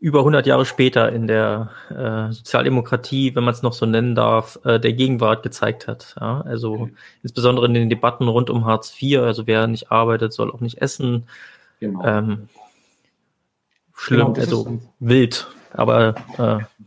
über 100 Jahre später in der äh, Sozialdemokratie, wenn man es noch so nennen darf, äh, der Gegenwart gezeigt hat. Ja? Also okay. insbesondere in den Debatten rund um Hartz IV, also wer nicht arbeitet, soll auch nicht essen. Genau. Ähm, schlimm, genau, also wild, aber äh,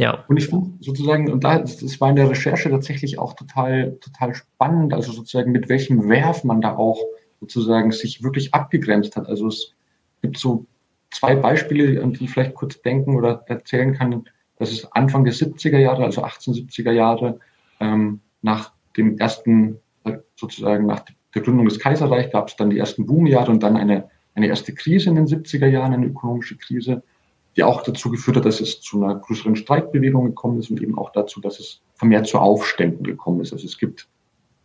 ja. Und ich finde sozusagen, und da, das war in der Recherche tatsächlich auch total, total spannend, also sozusagen mit welchem Werf man da auch sozusagen sich wirklich abgegrenzt hat. Also es gibt so zwei Beispiele, an die ich vielleicht kurz denken oder erzählen kann. Das ist Anfang der 70er Jahre, also 1870er Jahre, ähm, nach dem ersten, äh, sozusagen nach der Gründung des Kaiserreichs gab es dann die ersten Boomjahre und dann eine, eine erste Krise in den 70er Jahren, eine ökonomische Krise, die auch dazu geführt hat, dass es zu einer größeren Streikbewegung gekommen ist und eben auch dazu, dass es vermehrt zu Aufständen gekommen ist. Also es gibt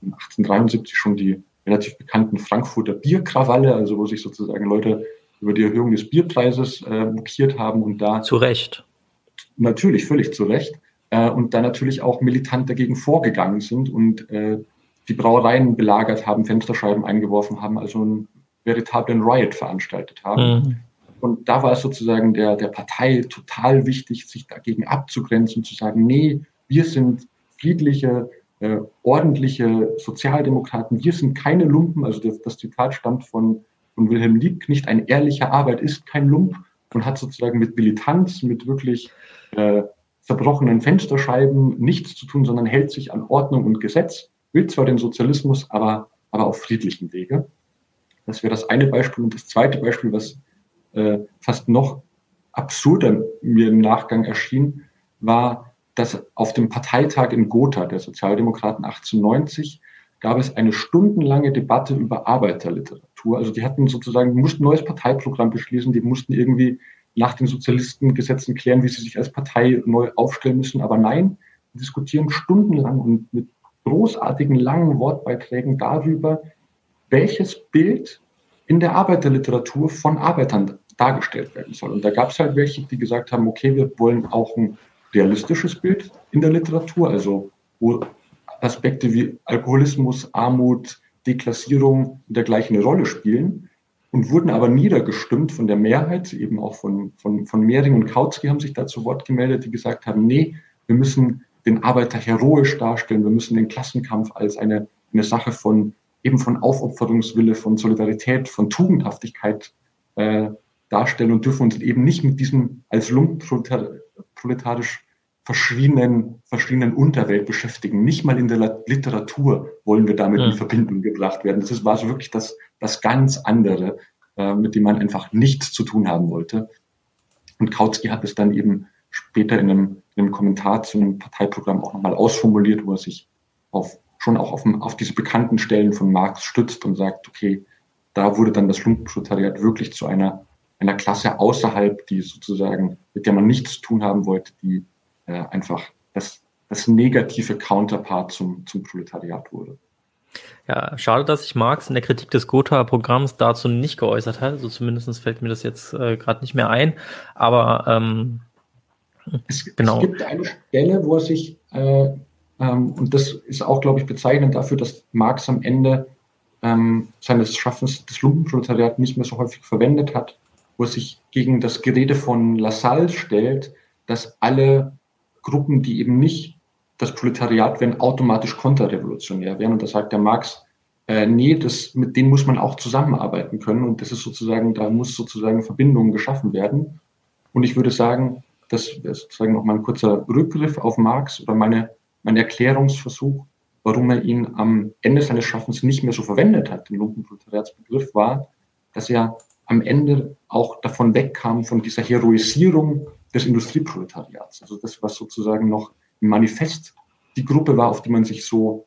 1873 schon die relativ bekannten Frankfurter Bierkrawalle, also wo sich sozusagen Leute über die Erhöhung des Bierpreises äh, mokiert haben und da. Zu Recht. Natürlich, völlig zu Recht. Äh, und da natürlich auch militant dagegen vorgegangen sind und äh, die Brauereien belagert haben, Fensterscheiben eingeworfen haben, also einen veritablen Riot veranstaltet haben. Mhm. Und da war es sozusagen der, der Partei total wichtig, sich dagegen abzugrenzen, zu sagen, nee, wir sind friedliche, äh, ordentliche Sozialdemokraten, wir sind keine Lumpen. Also das, das Zitat stammt von von Wilhelm Liebknecht, eine ehrliche Arbeit ist kein Lump und hat sozusagen mit Militanz, mit wirklich äh, zerbrochenen Fensterscheiben nichts zu tun, sondern hält sich an Ordnung und Gesetz, will zwar den Sozialismus, aber, aber auf friedlichen Wege. Das wäre das eine Beispiel. Und das zweite Beispiel, was äh, fast noch absurder mir im Nachgang erschien, war, dass auf dem Parteitag in Gotha der Sozialdemokraten 1890 gab es eine stundenlange Debatte über Arbeiterliteratur. Also die hatten sozusagen, mussten ein neues Parteiprogramm beschließen, die mussten irgendwie nach den Sozialistengesetzen klären, wie sie sich als Partei neu aufstellen müssen. Aber nein, diskutieren stundenlang und mit großartigen langen Wortbeiträgen darüber, welches Bild in der Arbeiterliteratur von Arbeitern dargestellt werden soll. Und da gab es halt welche, die gesagt haben, okay, wir wollen auch ein realistisches Bild in der Literatur, also wo Aspekte wie Alkoholismus, Armut, Deklassierung dergleichen eine Rolle spielen und wurden aber niedergestimmt von der Mehrheit, eben auch von, von, von Mehring und Kautsky haben sich da zu Wort gemeldet, die gesagt haben, nee, wir müssen den Arbeiter heroisch darstellen, wir müssen den Klassenkampf als eine, eine Sache von eben von Aufopferungswille, von Solidarität, von Tugendhaftigkeit äh, darstellen und dürfen uns eben nicht mit diesem als lumpenproletarisch verschiedenen, verschiedenen Unterwelt beschäftigen. Nicht mal in der Literatur wollen wir damit ja. in Verbindung gebracht werden. Das ist, war so wirklich das, das ganz andere, äh, mit dem man einfach nichts zu tun haben wollte. Und Kautsky hat es dann eben später in einem, in einem Kommentar zu einem Parteiprogramm auch nochmal ausformuliert, wo er sich auf, schon auch auf, auf diese bekannten Stellen von Marx stützt und sagt, okay, da wurde dann das Lumpenproletariat wirklich zu einer, einer Klasse außerhalb, die sozusagen, mit der man nichts zu tun haben wollte, die äh, einfach das, das negative Counterpart zum, zum Proletariat wurde. Ja, schade, dass sich Marx in der Kritik des Gotha-Programms dazu nicht geäußert hat. Also zumindest fällt mir das jetzt äh, gerade nicht mehr ein. Aber ähm, es, genau. es gibt eine Stelle, wo er sich, äh, ähm, und das ist auch, glaube ich, bezeichnend dafür, dass Marx am Ende ähm, seines Schaffens das Lumpenproletariat nicht mehr so häufig verwendet hat, wo er sich gegen das Gerede von Lassalle stellt, dass alle Gruppen, die eben nicht das Proletariat wären, automatisch konterrevolutionär wären. Und da sagt der Marx, äh, nee, das, mit denen muss man auch zusammenarbeiten können. Und das ist sozusagen, da muss sozusagen Verbindungen geschaffen werden. Und ich würde sagen, das wäre sozusagen noch mal ein kurzer Rückgriff auf Marx oder meine, mein Erklärungsversuch, warum er ihn am Ende seines Schaffens nicht mehr so verwendet hat, den Lumpenproletariatsbegriff, war, dass er am Ende auch davon wegkam, von dieser Heroisierung des Industrieproletariats. Also das, was sozusagen noch im Manifest die Gruppe war, auf die man sich so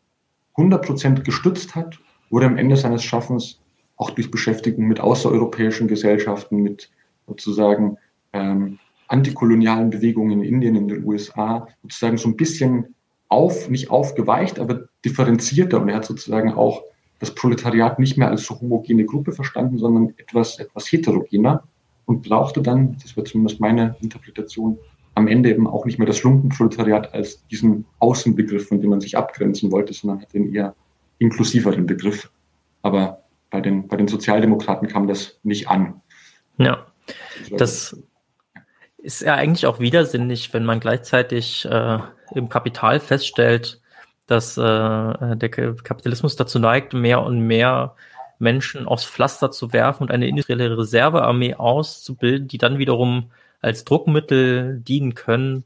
100% gestützt hat, wurde am Ende seines Schaffens auch durch Beschäftigung mit außereuropäischen Gesellschaften, mit sozusagen ähm, antikolonialen Bewegungen in Indien, in den USA, sozusagen so ein bisschen auf, nicht aufgeweicht, aber differenzierter. Und er hat sozusagen auch das Proletariat nicht mehr als so homogene Gruppe verstanden, sondern etwas, etwas heterogener und brauchte dann, das wird zumindest meine Interpretation, am Ende eben auch nicht mehr das Lumpenproletariat als diesen Außenbegriff, von dem man sich abgrenzen wollte, sondern hat den eher inklusiveren Begriff. Aber bei den, bei den Sozialdemokraten kam das nicht an. Ja, das ist ja eigentlich auch widersinnig, wenn man gleichzeitig äh, im Kapital feststellt, dass äh, der Kapitalismus dazu neigt, mehr und mehr Menschen aufs Pflaster zu werfen und eine industrielle Reservearmee auszubilden, die dann wiederum als Druckmittel dienen können,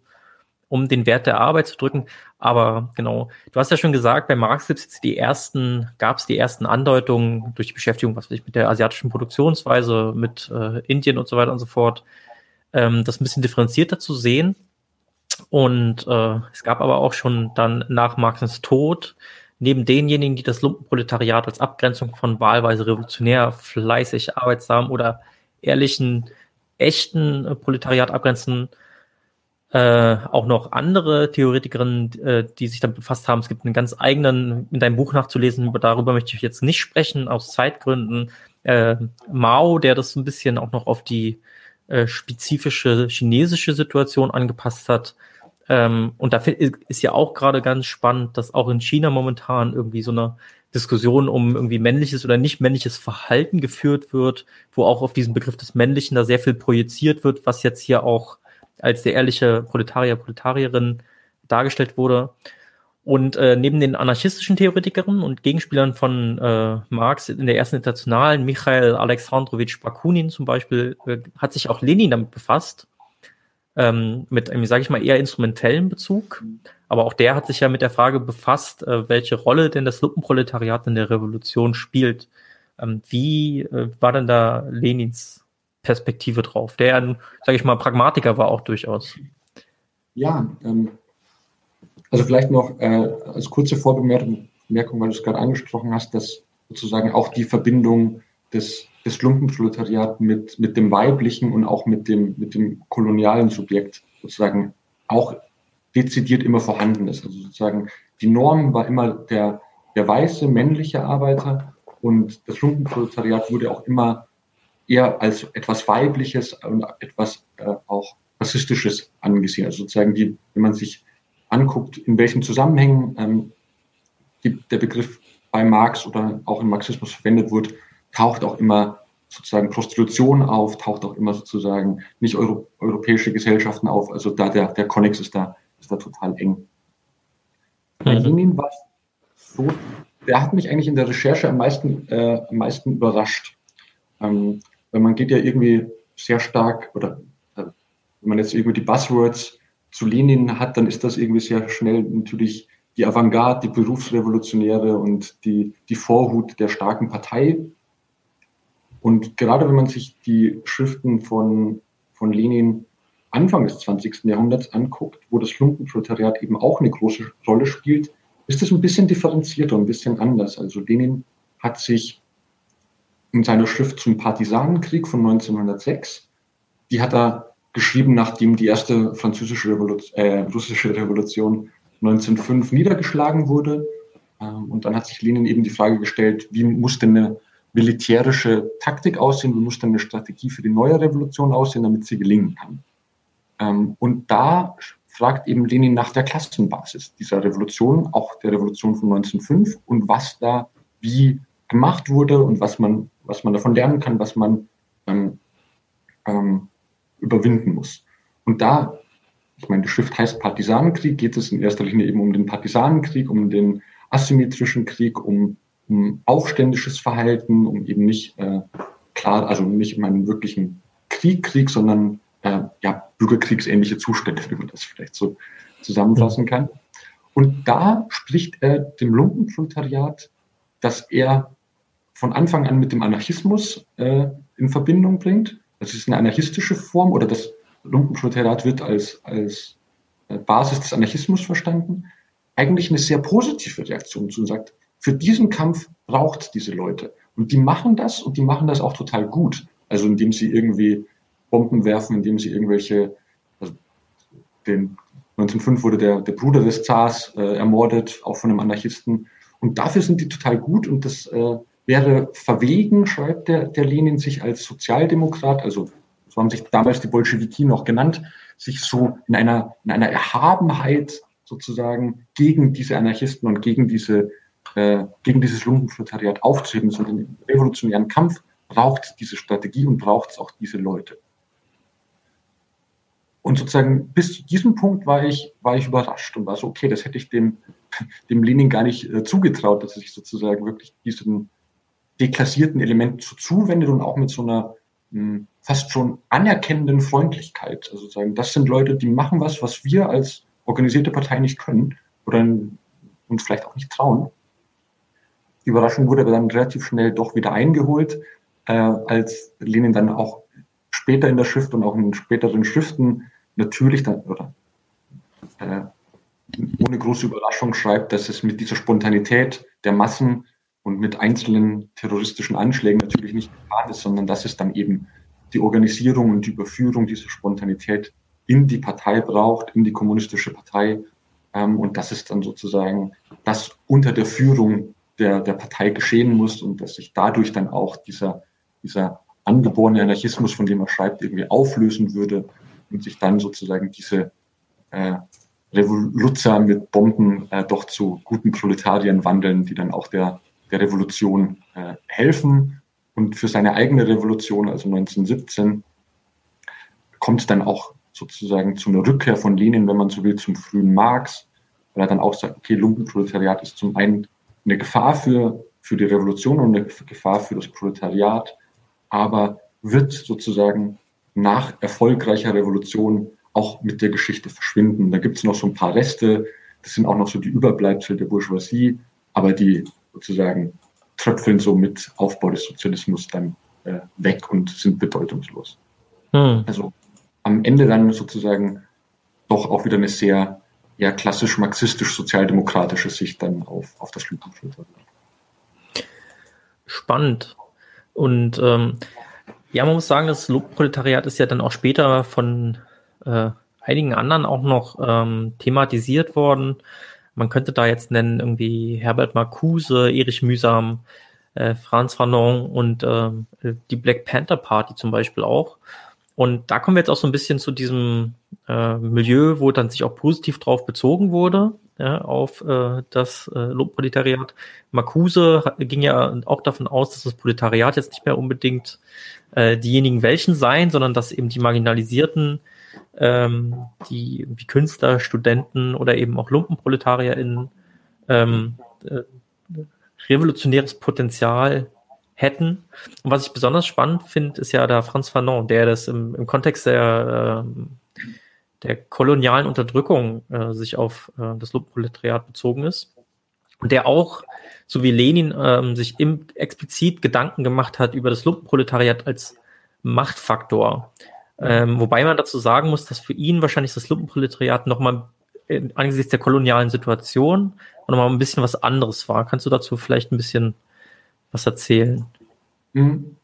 um den Wert der Arbeit zu drücken. Aber genau, du hast ja schon gesagt, bei Marx gibt es die ersten, gab es die ersten Andeutungen durch die Beschäftigung, was weiß ich, mit der asiatischen Produktionsweise, mit äh, Indien und so weiter und so fort, ähm, das ein bisschen differenzierter zu sehen. Und äh, es gab aber auch schon dann nach Marxens Tod, neben denjenigen, die das Lumpenproletariat als Abgrenzung von wahlweise revolutionär, fleißig, arbeitsam oder ehrlichen echten äh, Proletariat abgrenzen, äh, auch noch andere Theoretikerinnen, äh, die sich damit befasst haben. Es gibt einen ganz eigenen, in deinem Buch nachzulesen, darüber möchte ich jetzt nicht sprechen, aus Zeitgründen. Äh, Mao, der das ein bisschen auch noch auf die äh, spezifische chinesische Situation angepasst hat. Ähm, und da ist ja auch gerade ganz spannend, dass auch in China momentan irgendwie so eine Diskussion um irgendwie männliches oder nicht männliches Verhalten geführt wird, wo auch auf diesen Begriff des Männlichen da sehr viel projiziert wird, was jetzt hier auch als der ehrliche Proletarier, Proletarierin dargestellt wurde. Und äh, neben den anarchistischen Theoretikern und Gegenspielern von äh, Marx in der ersten Internationalen, Michael Alexandrowitsch Bakunin zum Beispiel, äh, hat sich auch Lenin damit befasst ähm, mit einem, sage ich mal, eher instrumentellen Bezug. Aber auch der hat sich ja mit der Frage befasst, äh, welche Rolle denn das Lumpenproletariat in der Revolution spielt. Ähm, wie äh, war denn da Lenins Perspektive drauf? Der, sage ich mal, Pragmatiker war auch durchaus. Ja, ähm, also vielleicht noch äh, als kurze Vorbemerkung, weil du es gerade angesprochen hast, dass sozusagen auch die Verbindung des des Lumpenproletariat mit, mit dem weiblichen und auch mit dem, mit dem kolonialen Subjekt sozusagen auch dezidiert immer vorhanden ist. Also sozusagen die Norm war immer der, der weiße männliche Arbeiter und das Lumpenproletariat wurde auch immer eher als etwas Weibliches und etwas äh, auch Rassistisches angesehen. Also sozusagen die, wenn man sich anguckt, in welchen Zusammenhängen ähm, die, der Begriff bei Marx oder auch im Marxismus verwendet wurde, taucht auch immer sozusagen Prostitution auf, taucht auch immer sozusagen nicht Euro, europäische Gesellschaften auf. Also da der, der Konnex ist da, ist da total eng. Bei. Lenin war es so, der hat mich eigentlich in der Recherche am meisten, äh, am meisten überrascht. Ähm, weil man geht ja irgendwie sehr stark, oder äh, wenn man jetzt irgendwie die Buzzwords zu Lenin hat, dann ist das irgendwie sehr schnell natürlich die Avantgarde, die Berufsrevolutionäre und die, die Vorhut der starken Partei und gerade wenn man sich die Schriften von, von Lenin Anfang des 20. Jahrhunderts anguckt, wo das Lumpenproletariat eben auch eine große Rolle spielt, ist es ein bisschen differenzierter, ein bisschen anders. Also Lenin hat sich in seiner Schrift zum Partisanenkrieg von 1906, die hat er geschrieben, nachdem die erste französische Revolution, äh, russische Revolution 1905 niedergeschlagen wurde. Ähm, und dann hat sich Lenin eben die Frage gestellt, wie muss denn eine militärische Taktik aussehen, wie muss denn eine Strategie für die neue Revolution aussehen, damit sie gelingen kann. Ähm, und da fragt eben Lenin nach der Klassenbasis dieser Revolution, auch der Revolution von 1905 und was da wie gemacht wurde und was man, was man davon lernen kann, was man ähm, ähm, überwinden muss. Und da, ich meine, die Schrift heißt Partisanenkrieg, geht es in erster Linie eben um den Partisanenkrieg, um den asymmetrischen Krieg, um, um aufständisches Verhalten, um eben nicht äh, klar, also nicht um einen wirklichen Krieg, Krieg, sondern äh, ja, bürgerkriegsähnliche Zustände, wie man das vielleicht so zusammenfassen kann. Und da spricht er dem Lumpenproletariat, dass er von Anfang an mit dem Anarchismus äh, in Verbindung bringt. Das ist eine anarchistische Form oder das Lumpenproletariat wird als, als äh, Basis des Anarchismus verstanden. Eigentlich eine sehr positive Reaktion zu und sagt, für diesen Kampf braucht diese Leute. Und die machen das und die machen das auch total gut. Also indem sie irgendwie Bomben werfen, indem sie irgendwelche, also den 1905 wurde der, der Bruder des Zars äh, ermordet, auch von einem Anarchisten. Und dafür sind die total gut und das äh, wäre verwegen, schreibt der, der Lenin sich als Sozialdemokrat, also so haben sich damals die Bolschewiki noch genannt, sich so in einer, in einer Erhabenheit sozusagen gegen diese Anarchisten und gegen diese äh, gegen dieses Lumpenproletariat aufzuheben, sondern im revolutionären Kampf braucht diese Strategie und braucht es auch diese Leute. Und sozusagen bis zu diesem Punkt war ich, war ich überrascht und war so, okay, das hätte ich dem, dem Lenin gar nicht äh, zugetraut, dass er sich sozusagen wirklich diesem deklassierten Element so zuwendet und auch mit so einer mh, hm, fast schon anerkennenden Freundlichkeit. Also sagen, das sind Leute, die machen was, was wir als organisierte Partei nicht können oder uns vielleicht auch nicht trauen. Die Überraschung wurde aber dann relativ schnell doch wieder eingeholt, äh, als Lenin dann auch später in der Schrift und auch in späteren Schriften natürlich dann, oder äh, ohne große Überraschung schreibt, dass es mit dieser Spontanität der Massen und mit einzelnen terroristischen Anschlägen natürlich nicht getan ist, sondern dass es dann eben die Organisierung und die Überführung dieser Spontanität in die Partei braucht, in die kommunistische Partei ähm, und dass es dann sozusagen das unter der Führung der, der Partei geschehen muss und dass sich dadurch dann auch dieser, dieser angeborene Anarchismus, von dem er schreibt, irgendwie auflösen würde und sich dann sozusagen diese äh, Revoluzer mit Bomben äh, doch zu guten Proletariern wandeln, die dann auch der, der Revolution äh, helfen. Und für seine eigene Revolution, also 1917, kommt es dann auch sozusagen zu einer Rückkehr von Lenin, wenn man so will, zum frühen Marx, weil er dann auch sagt, okay, Lumpenproletariat ist zum einen eine Gefahr für, für die Revolution und eine Gefahr für das Proletariat aber wird sozusagen nach erfolgreicher Revolution auch mit der Geschichte verschwinden. Da gibt es noch so ein paar Reste, das sind auch noch so die Überbleibsel der Bourgeoisie, aber die sozusagen tröpfeln so mit Aufbau des Sozialismus dann äh, weg und sind bedeutungslos. Hm. Also am Ende dann sozusagen doch auch wieder eine sehr ja, klassisch marxistisch-sozialdemokratische Sicht dann auf, auf das Lügenfilter. Spannend. Und ähm, ja, man muss sagen, das Lobproletariat ist ja dann auch später von äh, einigen anderen auch noch ähm, thematisiert worden. Man könnte da jetzt nennen irgendwie Herbert Marcuse, Erich Mühsam, äh, Franz Fanon und äh, die Black Panther Party zum Beispiel auch. Und da kommen wir jetzt auch so ein bisschen zu diesem äh, Milieu, wo dann sich auch positiv drauf bezogen wurde ja, auf äh, das äh, Lobproletariat. Marcuse ging ja auch davon aus, dass das Proletariat jetzt nicht mehr unbedingt äh, diejenigen welchen seien, sondern dass eben die Marginalisierten, ähm, die wie Künstler, Studenten oder eben auch LumpenproletarierInnen ähm, äh, revolutionäres Potenzial hätten. Und was ich besonders spannend finde, ist ja da Franz Fanon, der das im, im Kontext der ähm, der kolonialen Unterdrückung äh, sich auf äh, das Lobproletariat bezogen ist. Und der auch, so wie Lenin, ähm, sich im, explizit Gedanken gemacht hat über das Lumpenproletariat als Machtfaktor. Ähm, wobei man dazu sagen muss, dass für ihn wahrscheinlich das Lumpenproletariat nochmal angesichts der kolonialen Situation nochmal ein bisschen was anderes war. Kannst du dazu vielleicht ein bisschen was erzählen? Mhm.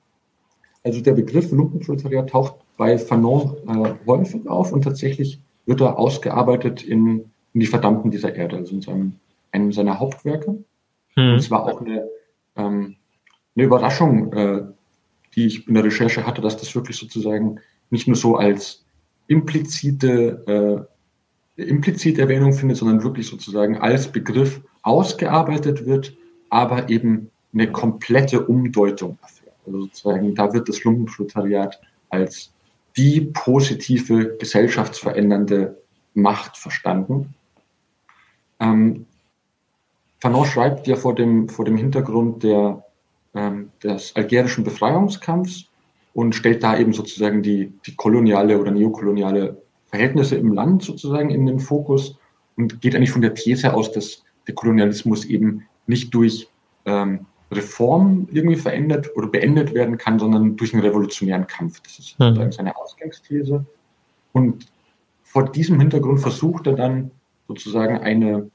Also der Begriff Lumpenproletariat taucht bei Fanon äh, häufig auf und tatsächlich wird er ausgearbeitet in, in die Verdammten dieser Erde, also in seinem, einem seiner Hauptwerke. Hm. Und es war auch eine, ähm, eine Überraschung, äh, die ich in der Recherche hatte, dass das wirklich sozusagen nicht nur so als implizite, äh, implizite Erwähnung findet, sondern wirklich sozusagen als Begriff ausgearbeitet wird, aber eben eine komplette Umdeutung erfährt. Also sozusagen, da wird das Lumpenproletariat als die positive gesellschaftsverändernde Macht verstanden. Ähm, Fanon schreibt ja vor dem, vor dem Hintergrund der, ähm, des algerischen Befreiungskampfs und stellt da eben sozusagen die, die koloniale oder neokoloniale Verhältnisse im Land sozusagen in den Fokus und geht eigentlich von der These aus, dass der Kolonialismus eben nicht durch ähm, Reform irgendwie verändert oder beendet werden kann, sondern durch einen revolutionären Kampf. Das ist mhm. sozusagen seine Ausgangsthese. Und vor diesem Hintergrund versucht er dann sozusagen eine,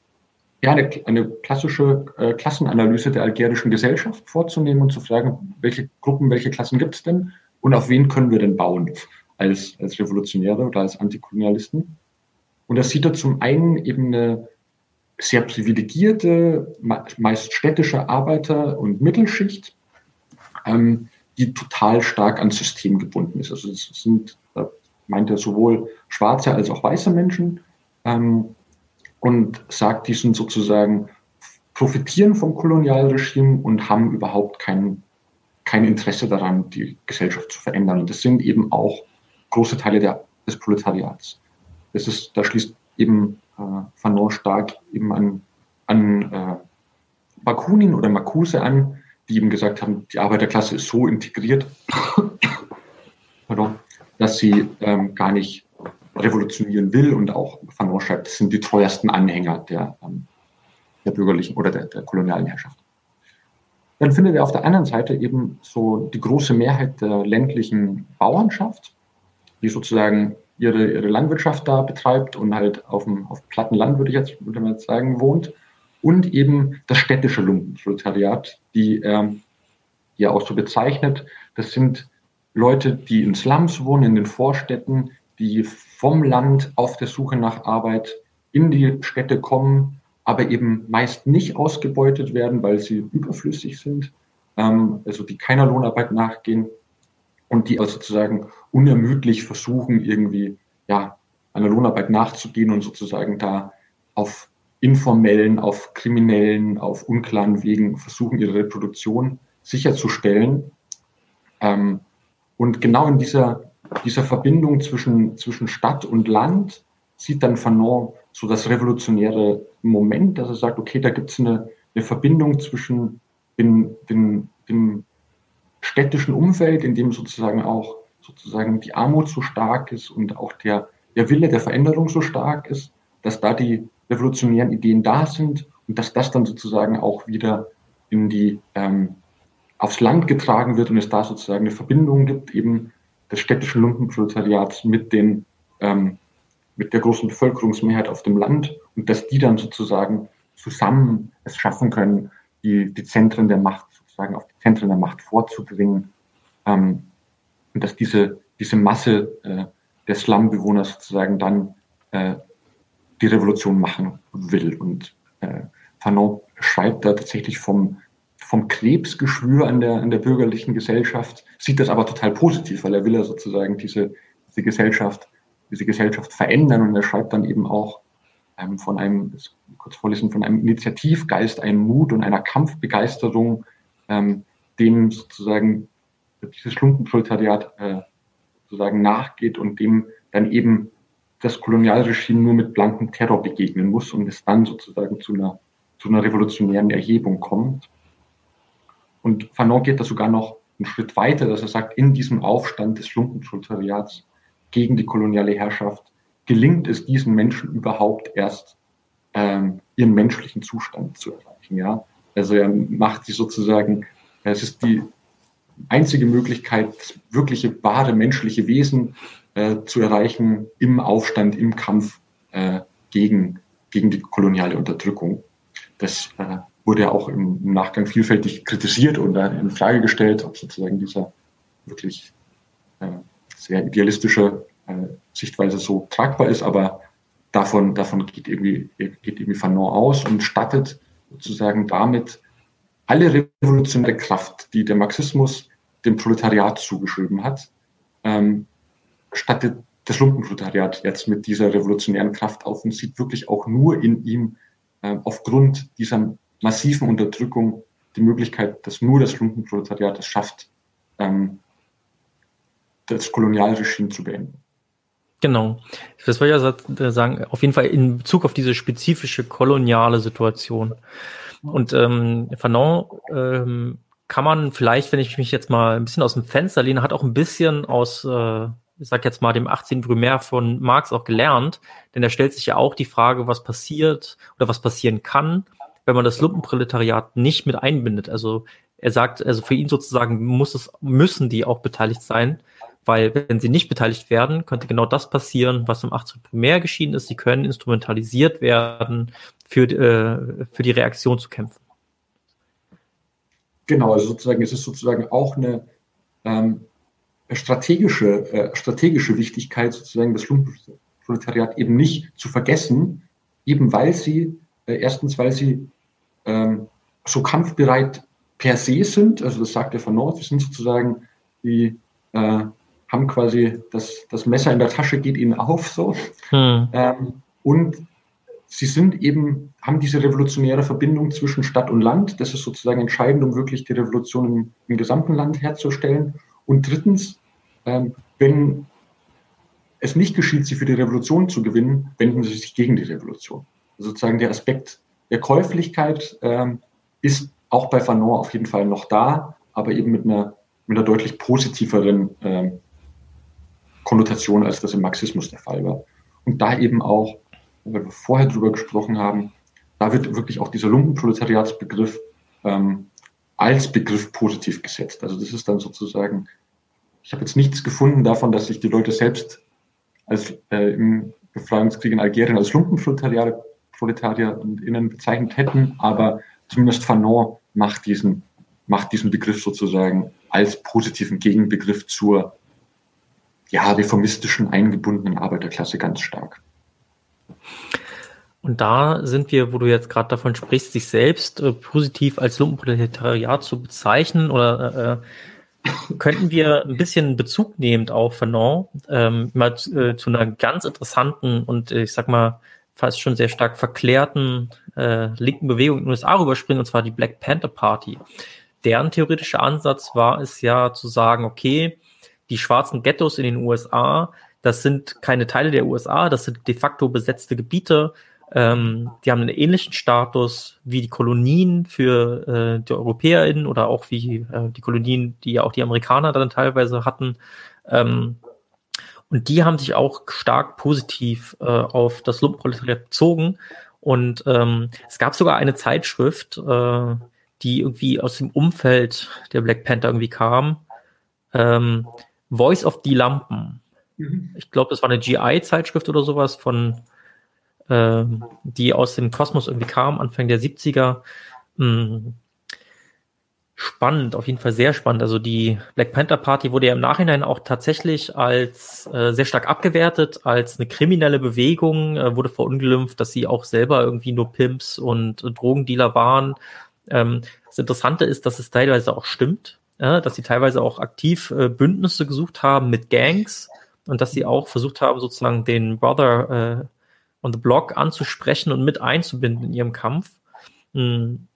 ja, eine, eine klassische äh, Klassenanalyse der algerischen Gesellschaft vorzunehmen und zu fragen, welche Gruppen, welche Klassen gibt es denn und auf wen können wir denn bauen als, als Revolutionäre oder als Antikolonialisten. Und da sieht er zum einen eben eine sehr privilegierte, meist städtische Arbeiter- und Mittelschicht, ähm, die total stark ans System gebunden ist. Also es sind, da meint er sowohl schwarze als auch weiße Menschen ähm, und sagt, die sind sozusagen profitieren vom Kolonialregime und haben überhaupt kein, kein Interesse daran, die Gesellschaft zu verändern. Und das sind eben auch große Teile der, des Proletariats. Das ist, da schließt eben äh, Fanon stark eben an, an äh, Bakunin oder Marcuse an, die eben gesagt haben, die Arbeiterklasse ist so integriert, dass sie ähm, gar nicht revolutionieren will und auch Fanon schreibt, das sind die treuesten Anhänger der, ähm, der bürgerlichen oder der, der kolonialen Herrschaft. Dann findet er auf der anderen Seite eben so die große Mehrheit der ländlichen Bauernschaft, die sozusagen ihre, ihre Landwirtschaft da betreibt und halt auf dem auf platten Land, würde ich jetzt, würde man jetzt sagen, wohnt. Und eben das städtische Lumpenproletariat, die ähm, ja auch so bezeichnet. Das sind Leute, die in Slums wohnen, in den Vorstädten, die vom Land auf der Suche nach Arbeit in die Städte kommen, aber eben meist nicht ausgebeutet werden, weil sie überflüssig sind, ähm, also die keiner Lohnarbeit nachgehen und die also sozusagen unermüdlich versuchen, irgendwie ja, einer Lohnarbeit nachzugehen und sozusagen da auf informellen, auf kriminellen, auf unklaren Wegen versuchen, ihre Reproduktion sicherzustellen. Ähm, und genau in dieser, dieser Verbindung zwischen, zwischen Stadt und Land sieht dann Fanon so das revolutionäre Moment, dass er sagt, okay, da gibt es eine, eine Verbindung zwischen den, den, dem städtischen Umfeld, in dem sozusagen auch sozusagen die Armut so stark ist und auch der, der Wille der Veränderung so stark ist, dass da die revolutionären Ideen da sind und dass das dann sozusagen auch wieder in die ähm, aufs Land getragen wird und es da sozusagen eine Verbindung gibt, eben des städtischen Lumpenproletariats mit den ähm, mit der großen Bevölkerungsmehrheit auf dem Land und dass die dann sozusagen zusammen es schaffen können, die, die Zentren der Macht sozusagen auf die Zentren der Macht vorzudringen ähm, und dass diese, diese Masse äh, der Slum-Bewohner sozusagen dann äh, die Revolution machen will. Und äh, Fanon schreibt da tatsächlich vom, vom Krebsgeschwür an der, an der bürgerlichen Gesellschaft, sieht das aber total positiv, weil er will ja sozusagen diese, diese Gesellschaft, diese Gesellschaft verändern und er schreibt dann eben auch ähm, von einem, kurz vorlesen, von einem Initiativgeist, einem Mut und einer Kampfbegeisterung, ähm, dem sozusagen dieses Lumpenproletariat äh, sozusagen nachgeht und dem dann eben das Kolonialregime nur mit blankem Terror begegnen muss und es dann sozusagen zu einer, zu einer revolutionären Erhebung kommt. Und Fanon geht da sogar noch einen Schritt weiter, dass er sagt, in diesem Aufstand des Lumpenproletariats gegen die koloniale Herrschaft gelingt es diesen Menschen überhaupt erst, ähm, ihren menschlichen Zustand zu erreichen. Ja? Also er macht sie sozusagen, es ist die einzige Möglichkeit, wirkliche, wahre menschliche Wesen äh, zu erreichen im Aufstand, im Kampf äh, gegen, gegen die koloniale Unterdrückung. Das äh, wurde ja auch im, im, Nachgang vielfältig kritisiert und in Frage gestellt, ob sozusagen dieser wirklich äh, sehr idealistische äh, Sichtweise so tragbar ist, aber davon, davon geht irgendwie, geht irgendwie Fanon aus und stattet sozusagen damit alle revolutionäre Kraft, die der Marxismus dem Proletariat zugeschrieben hat, ähm, stattet das Lumpenproletariat jetzt mit dieser revolutionären Kraft auf und sieht wirklich auch nur in ihm äh, aufgrund dieser massiven Unterdrückung die Möglichkeit, dass nur das Lumpenproletariat es schafft, ähm, das Kolonialregime zu beenden. Genau. Das wollte ich ja sagen, auf jeden Fall in Bezug auf diese spezifische koloniale Situation. Und ähm, Fanon ähm, kann man vielleicht, wenn ich mich jetzt mal ein bisschen aus dem Fenster lehne, hat auch ein bisschen aus, äh, ich sag jetzt mal, dem 18. Primär von Marx auch gelernt, denn er stellt sich ja auch die Frage, was passiert oder was passieren kann, wenn man das Lumpenproletariat nicht mit einbindet. Also er sagt, also für ihn sozusagen muss es, müssen die auch beteiligt sein, weil wenn sie nicht beteiligt werden, könnte genau das passieren, was im 18. Primär geschehen ist. Sie können instrumentalisiert werden, für, äh, für die Reaktion zu kämpfen. Genau, also sozusagen, es ist sozusagen auch eine ähm, strategische, äh, strategische Wichtigkeit, sozusagen das Lumpenproletariat eben nicht zu vergessen, eben weil sie, äh, erstens, weil sie ähm, so kampfbereit per se sind, also das sagt der von Nord, sie sind sozusagen die äh, haben quasi das, das Messer in der Tasche geht ihnen auf so. Hm. Ähm, und sie sind eben, haben diese revolutionäre Verbindung zwischen Stadt und Land. Das ist sozusagen entscheidend, um wirklich die Revolution im, im gesamten Land herzustellen. Und drittens, ähm, wenn es nicht geschieht, sie für die Revolution zu gewinnen, wenden sie sich gegen die Revolution. Also sozusagen der Aspekt der Käuflichkeit ähm, ist auch bei Fanon auf jeden Fall noch da, aber eben mit einer, mit einer deutlich positiveren ähm, Konnotation, als das im Marxismus der Fall war. Und da eben auch, weil wir vorher drüber gesprochen haben, da wird wirklich auch dieser Lumpenproletariatsbegriff ähm, als Begriff positiv gesetzt. Also das ist dann sozusagen, ich habe jetzt nichts gefunden davon, dass sich die Leute selbst als äh, im Befreiungskrieg in Algerien als Lumpenproletarier bezeichnet hätten, aber zumindest Fanon macht diesen, macht diesen Begriff sozusagen als positiven Gegenbegriff zur ja, reformistischen, eingebundenen Arbeiterklasse ganz stark. Und da sind wir, wo du jetzt gerade davon sprichst, sich selbst äh, positiv als Lumpenproletariat zu bezeichnen oder äh, könnten wir ein bisschen Bezug nehmend auf Fanon ähm, mal äh, zu einer ganz interessanten und äh, ich sag mal fast schon sehr stark verklärten äh, linken Bewegung in den USA rüberspringen, und zwar die Black Panther Party. Deren theoretischer Ansatz war es ja zu sagen, okay, die schwarzen Ghettos in den USA, das sind keine Teile der USA, das sind de facto besetzte Gebiete. Ähm, die haben einen ähnlichen Status wie die Kolonien für äh, die EuropäerInnen oder auch wie äh, die Kolonien, die ja auch die Amerikaner dann teilweise hatten. Ähm, und die haben sich auch stark positiv äh, auf das Lumpenproletariat bezogen. Und ähm, es gab sogar eine Zeitschrift, äh, die irgendwie aus dem Umfeld der Black Panther irgendwie kam. Ähm, Voice of the Lampen. Mhm. Ich glaube, das war eine GI-Zeitschrift oder sowas von, äh, die aus dem Kosmos irgendwie kam, Anfang der 70er. Hm. Spannend, auf jeden Fall sehr spannend. Also die Black Panther Party wurde ja im Nachhinein auch tatsächlich als äh, sehr stark abgewertet, als eine kriminelle Bewegung, äh, wurde verunglimpft, dass sie auch selber irgendwie nur Pimps und äh, Drogendealer waren. Ähm, das Interessante ist, dass es teilweise auch stimmt ja, dass sie teilweise auch aktiv äh, Bündnisse gesucht haben mit Gangs und dass sie auch versucht haben, sozusagen den Brother äh, on the Block anzusprechen und mit einzubinden in ihrem Kampf. Hm.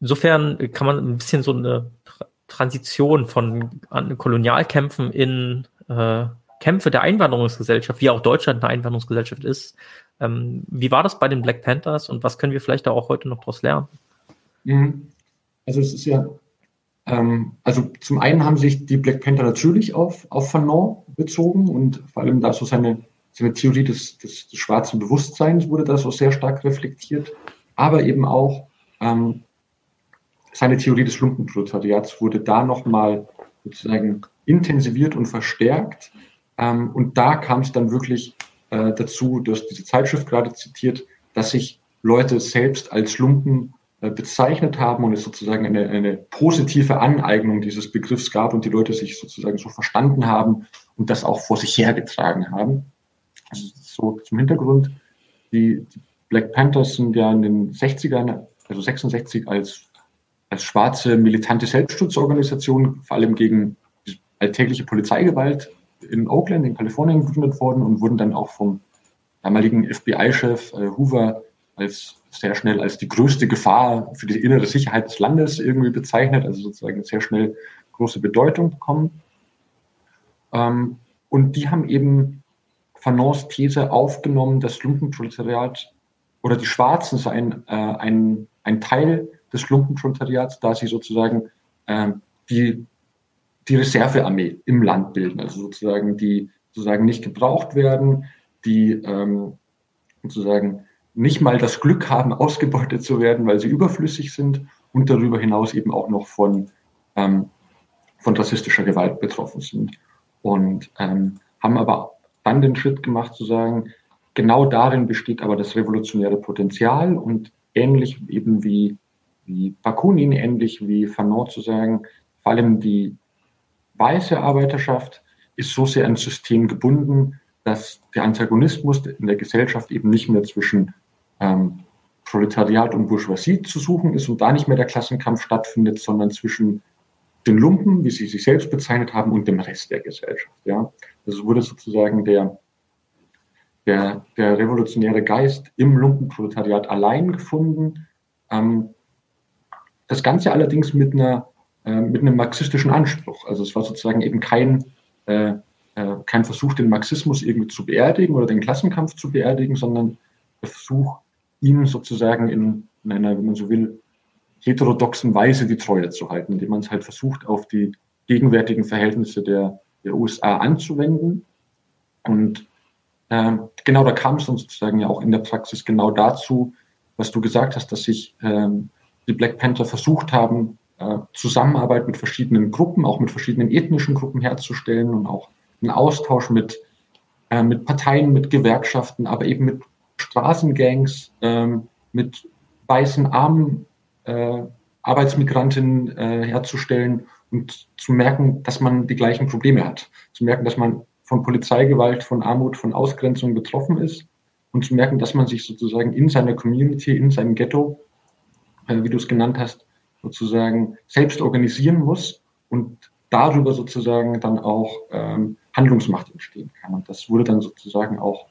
Insofern kann man ein bisschen so eine Tra Transition von Kolonialkämpfen in äh, Kämpfe der Einwanderungsgesellschaft, wie auch Deutschland eine Einwanderungsgesellschaft ist. Ähm, wie war das bei den Black Panthers und was können wir vielleicht da auch heute noch daraus lernen? Mhm. Also es ist ja ähm, also zum einen haben sich die Black Panther natürlich auf, auf Fanon bezogen und vor allem da so seine, seine Theorie des, des, des schwarzen Bewusstseins wurde da so sehr stark reflektiert, aber eben auch ähm, seine Theorie des Lumpenproletariats wurde da nochmal sozusagen intensiviert und verstärkt. Ähm, und da kam es dann wirklich äh, dazu, dass diese Zeitschrift gerade zitiert, dass sich Leute selbst als Lumpen bezeichnet haben und es sozusagen eine, eine positive Aneignung dieses Begriffs gab und die Leute sich sozusagen so verstanden haben und das auch vor sich hergetragen haben. Also so zum Hintergrund, die, die Black Panthers sind ja in den 60ern, also 66 als, als schwarze militante Selbstschutzorganisation, vor allem gegen alltägliche Polizeigewalt in Oakland, in Kalifornien gegründet worden und wurden dann auch vom damaligen FBI-Chef äh, Hoover als sehr schnell als die größte Gefahr für die innere Sicherheit des Landes irgendwie bezeichnet, also sozusagen sehr schnell große Bedeutung bekommen. Ähm, und die haben eben Fanons These aufgenommen, das Lumpenproletariat oder die Schwarzen seien äh, ein, ein Teil des Lumpenproletariats, da sie sozusagen äh, die, die Reservearmee im Land bilden, also sozusagen die sozusagen nicht gebraucht werden, die ähm, sozusagen nicht mal das Glück haben, ausgebeutet zu werden, weil sie überflüssig sind und darüber hinaus eben auch noch von, ähm, von rassistischer Gewalt betroffen sind. Und ähm, haben aber dann den Schritt gemacht zu sagen, genau darin besteht aber das revolutionäre Potenzial und ähnlich eben wie, wie Bakunin, ähnlich wie Fanon zu sagen, vor allem die weiße Arbeiterschaft ist so sehr an System gebunden, dass der Antagonismus in der Gesellschaft eben nicht mehr zwischen ähm, Proletariat und Bourgeoisie zu suchen ist und da nicht mehr der Klassenkampf stattfindet, sondern zwischen den Lumpen, wie sie sich selbst bezeichnet haben, und dem Rest der Gesellschaft. Ja, das wurde sozusagen der, der, der revolutionäre Geist im Lumpenproletariat allein gefunden. Ähm, das Ganze allerdings mit einer äh, mit einem marxistischen Anspruch. Also es war sozusagen eben kein äh, äh, kein Versuch, den Marxismus irgendwie zu beerdigen oder den Klassenkampf zu beerdigen, sondern der Versuch, ihm sozusagen in, in einer, wenn man so will, heterodoxen Weise die Treue zu halten, indem man es halt versucht, auf die gegenwärtigen Verhältnisse der, der USA anzuwenden. Und äh, genau da kam es dann sozusagen ja auch in der Praxis genau dazu, was du gesagt hast, dass sich äh, die Black Panther versucht haben, äh, Zusammenarbeit mit verschiedenen Gruppen, auch mit verschiedenen ethnischen Gruppen herzustellen und auch einen Austausch mit, äh, mit Parteien, mit Gewerkschaften, aber eben mit Straßengangs, ähm, mit weißen armen äh, Arbeitsmigrantinnen äh, herzustellen und zu merken, dass man die gleichen Probleme hat. Zu merken, dass man von Polizeigewalt, von Armut, von Ausgrenzung betroffen ist und zu merken, dass man sich sozusagen in seiner Community, in seinem Ghetto, äh, wie du es genannt hast, sozusagen selbst organisieren muss und darüber sozusagen dann auch ähm, Handlungsmacht entstehen kann. Und das wurde dann sozusagen auch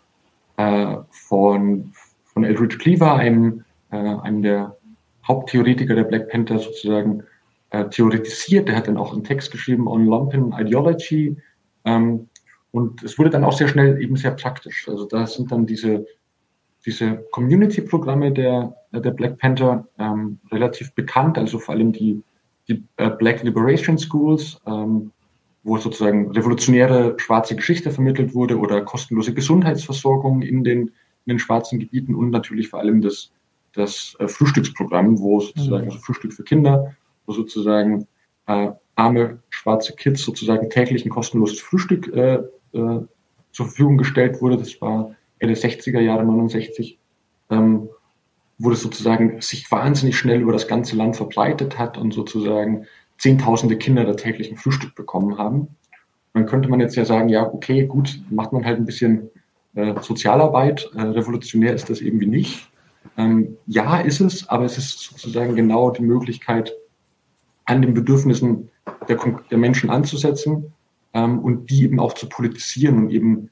von, von Eldridge Cleaver, einem, äh, einem der Haupttheoretiker der Black Panther sozusagen äh, theoretisiert. Der hat dann auch einen Text geschrieben on Lumpen Ideology. Ähm, und es wurde dann auch sehr schnell eben sehr praktisch. Also da sind dann diese, diese Community-Programme der, der Black Panther ähm, relativ bekannt, also vor allem die, die äh, Black Liberation Schools, ähm, wo sozusagen revolutionäre schwarze Geschichte vermittelt wurde oder kostenlose Gesundheitsversorgung in den, in den schwarzen Gebieten und natürlich vor allem das, das äh, Frühstücksprogramm, wo sozusagen, mhm. also Frühstück für Kinder, wo sozusagen äh, arme schwarze Kids sozusagen täglich ein kostenloses Frühstück äh, äh, zur Verfügung gestellt wurde. Das war Ende 60er Jahre, 69, ähm, wo das sozusagen sich wahnsinnig schnell über das ganze Land verbreitet hat und sozusagen Zehntausende Kinder da täglich ein Frühstück bekommen haben. Dann könnte man jetzt ja sagen, ja, okay, gut, macht man halt ein bisschen äh, Sozialarbeit. Äh, revolutionär ist das irgendwie nicht. Ähm, ja, ist es, aber es ist sozusagen genau die Möglichkeit, an den Bedürfnissen der, der Menschen anzusetzen ähm, und die eben auch zu politisieren und eben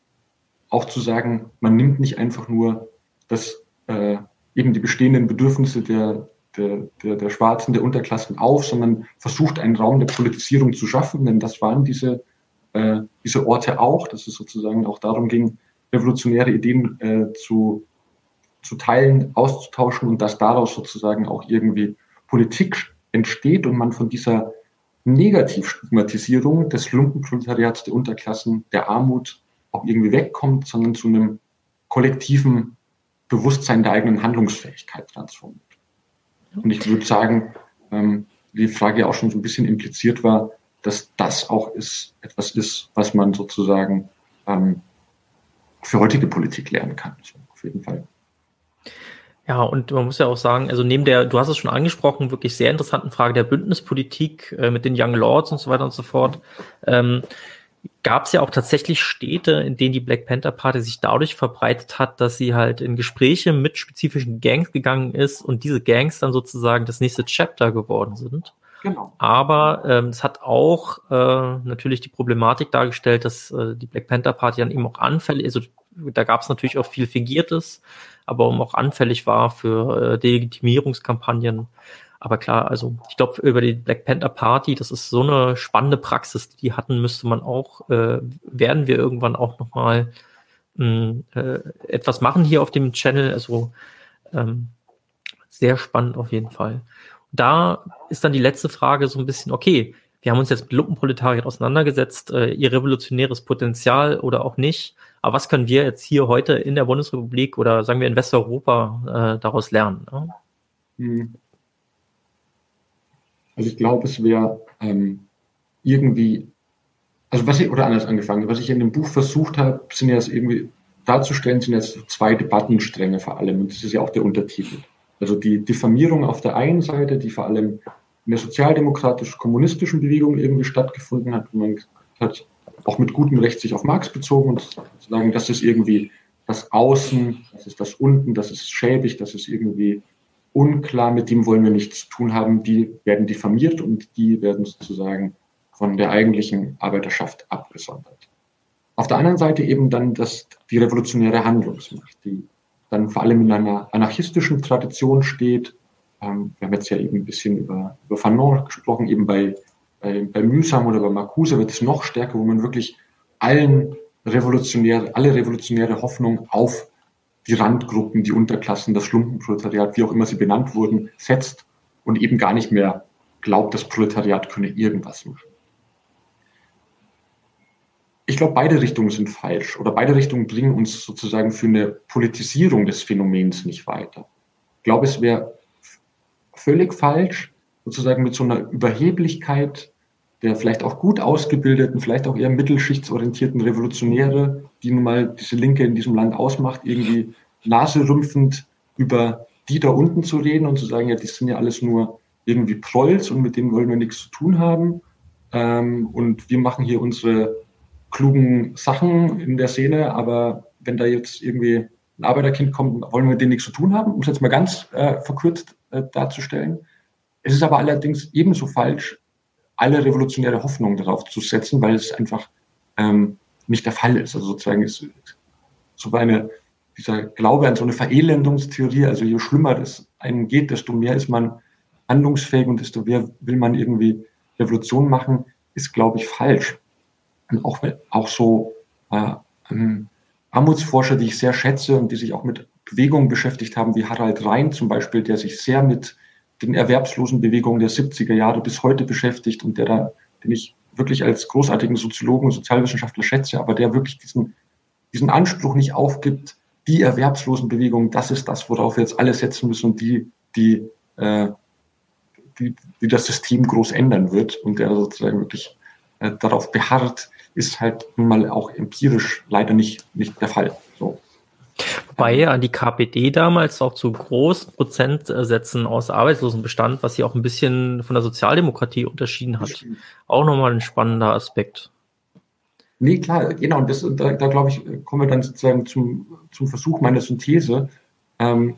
auch zu sagen, man nimmt nicht einfach nur das, äh, eben die bestehenden Bedürfnisse der, der, der, der Schwarzen, der Unterklassen auf, sondern versucht, einen Raum der Politisierung zu schaffen, denn das waren diese, äh, diese Orte auch, dass es sozusagen auch darum ging, revolutionäre Ideen äh, zu, zu teilen, auszutauschen und dass daraus sozusagen auch irgendwie Politik entsteht und man von dieser Negativstigmatisierung des Lumpenproletariats, der Unterklassen, der Armut auch irgendwie wegkommt, sondern zu einem kollektiven Bewusstsein der eigenen Handlungsfähigkeit transformiert. Und ich würde sagen, ähm, die Frage auch schon so ein bisschen impliziert war, dass das auch ist, etwas ist, was man sozusagen ähm, für heutige Politik lernen kann. So, auf jeden Fall. Ja, und man muss ja auch sagen, also neben der, du hast es schon angesprochen, wirklich sehr interessanten Frage der Bündnispolitik äh, mit den Young Lords und so weiter und so fort, ähm, gab es ja auch tatsächlich Städte, in denen die Black Panther Party sich dadurch verbreitet hat, dass sie halt in Gespräche mit spezifischen Gangs gegangen ist und diese Gangs dann sozusagen das nächste Chapter geworden sind. Genau. Aber ähm, es hat auch äh, natürlich die Problematik dargestellt, dass äh, die Black Panther Party dann eben auch anfällig, also da gab es natürlich auch viel Fingiertes, aber auch anfällig war für äh, Delegitimierungskampagnen. Aber klar, also ich glaube, über die Black Panther Party, das ist so eine spannende Praxis, die hatten, müsste man auch, äh, werden wir irgendwann auch nochmal hm, äh, etwas machen hier auf dem Channel. Also ähm, sehr spannend auf jeden Fall. Da ist dann die letzte Frage so ein bisschen, okay, wir haben uns jetzt mit Lumpenproletariat auseinandergesetzt, äh, ihr revolutionäres Potenzial oder auch nicht. Aber was können wir jetzt hier heute in der Bundesrepublik oder sagen wir in Westeuropa äh, daraus lernen? Ne? Hm. Also ich glaube, es wäre ähm, irgendwie, also was ich, oder anders angefangen, was ich in dem Buch versucht habe, sind jetzt irgendwie darzustellen, sind jetzt zwei Debattenstränge vor allem. Und das ist ja auch der Untertitel. Also die Diffamierung auf der einen Seite, die vor allem in der sozialdemokratisch-kommunistischen Bewegung irgendwie stattgefunden hat, man hat, auch mit gutem Recht sich auf Marx bezogen und zu sagen, das ist irgendwie das Außen, das ist das Unten, das ist schäbig, das ist irgendwie unklar, mit dem wollen wir nichts zu tun haben, die werden diffamiert und die werden sozusagen von der eigentlichen Arbeiterschaft abgesondert. Auf der anderen Seite eben dann das, die revolutionäre Handlungsmacht, die dann vor allem in einer anarchistischen Tradition steht. Ähm, wir haben jetzt ja eben ein bisschen über, über Fanon gesprochen, eben bei bei, bei Mühsam oder bei Marcuse wird es noch stärker, wo man wirklich allen revolutionäre, alle revolutionäre Hoffnung auf die Randgruppen, die Unterklassen, das Schlumpenproletariat, wie auch immer sie benannt wurden, setzt und eben gar nicht mehr glaubt, das Proletariat könne irgendwas machen. Ich glaube, beide Richtungen sind falsch oder beide Richtungen bringen uns sozusagen für eine Politisierung des Phänomens nicht weiter. Ich glaube, es wäre völlig falsch, sozusagen mit so einer Überheblichkeit der vielleicht auch gut ausgebildeten, vielleicht auch eher mittelschichtsorientierten Revolutionäre, die nun mal diese Linke in diesem Land ausmacht, irgendwie naserümpfend über die da unten zu reden und zu sagen, ja, die sind ja alles nur irgendwie Prolls und mit denen wollen wir nichts zu tun haben. Ähm, und wir machen hier unsere klugen Sachen in der Szene, aber wenn da jetzt irgendwie ein Arbeiterkind kommt, wollen wir mit denen nichts zu tun haben, um es jetzt mal ganz äh, verkürzt äh, darzustellen. Es ist aber allerdings ebenso falsch, alle revolutionäre Hoffnung darauf zu setzen, weil es einfach ähm, nicht der Fall ist. Also sozusagen ist so eine, dieser Glaube an so eine Verelendungstheorie, also je schlimmer es einem geht, desto mehr ist man handlungsfähig und desto mehr will man irgendwie Revolution machen, ist, glaube ich, falsch. Und auch, auch so äh, ähm, Armutsforscher, die ich sehr schätze und die sich auch mit Bewegungen beschäftigt haben, wie Harald Rhein zum Beispiel, der sich sehr mit den Erwerbslosenbewegungen der 70er Jahre bis heute beschäftigt und der da, den ich wirklich als großartigen Soziologen und Sozialwissenschaftler schätze, aber der wirklich diesen, diesen Anspruch nicht aufgibt, die Erwerbslosenbewegung, das ist das, worauf wir jetzt alle setzen müssen und die, die, äh, die, die das System groß ändern wird und der sozusagen wirklich äh, darauf beharrt, ist halt nun mal auch empirisch leider nicht, nicht der Fall. Wobei ja die KPD damals auch zu großen Prozentsätzen aus Arbeitslosenbestand, was sie auch ein bisschen von der Sozialdemokratie unterschieden hat. Auch nochmal ein spannender Aspekt. Nee, klar, genau. Und das, da, da glaube ich, kommen wir dann sozusagen zum, zum Versuch meiner Synthese. Ähm,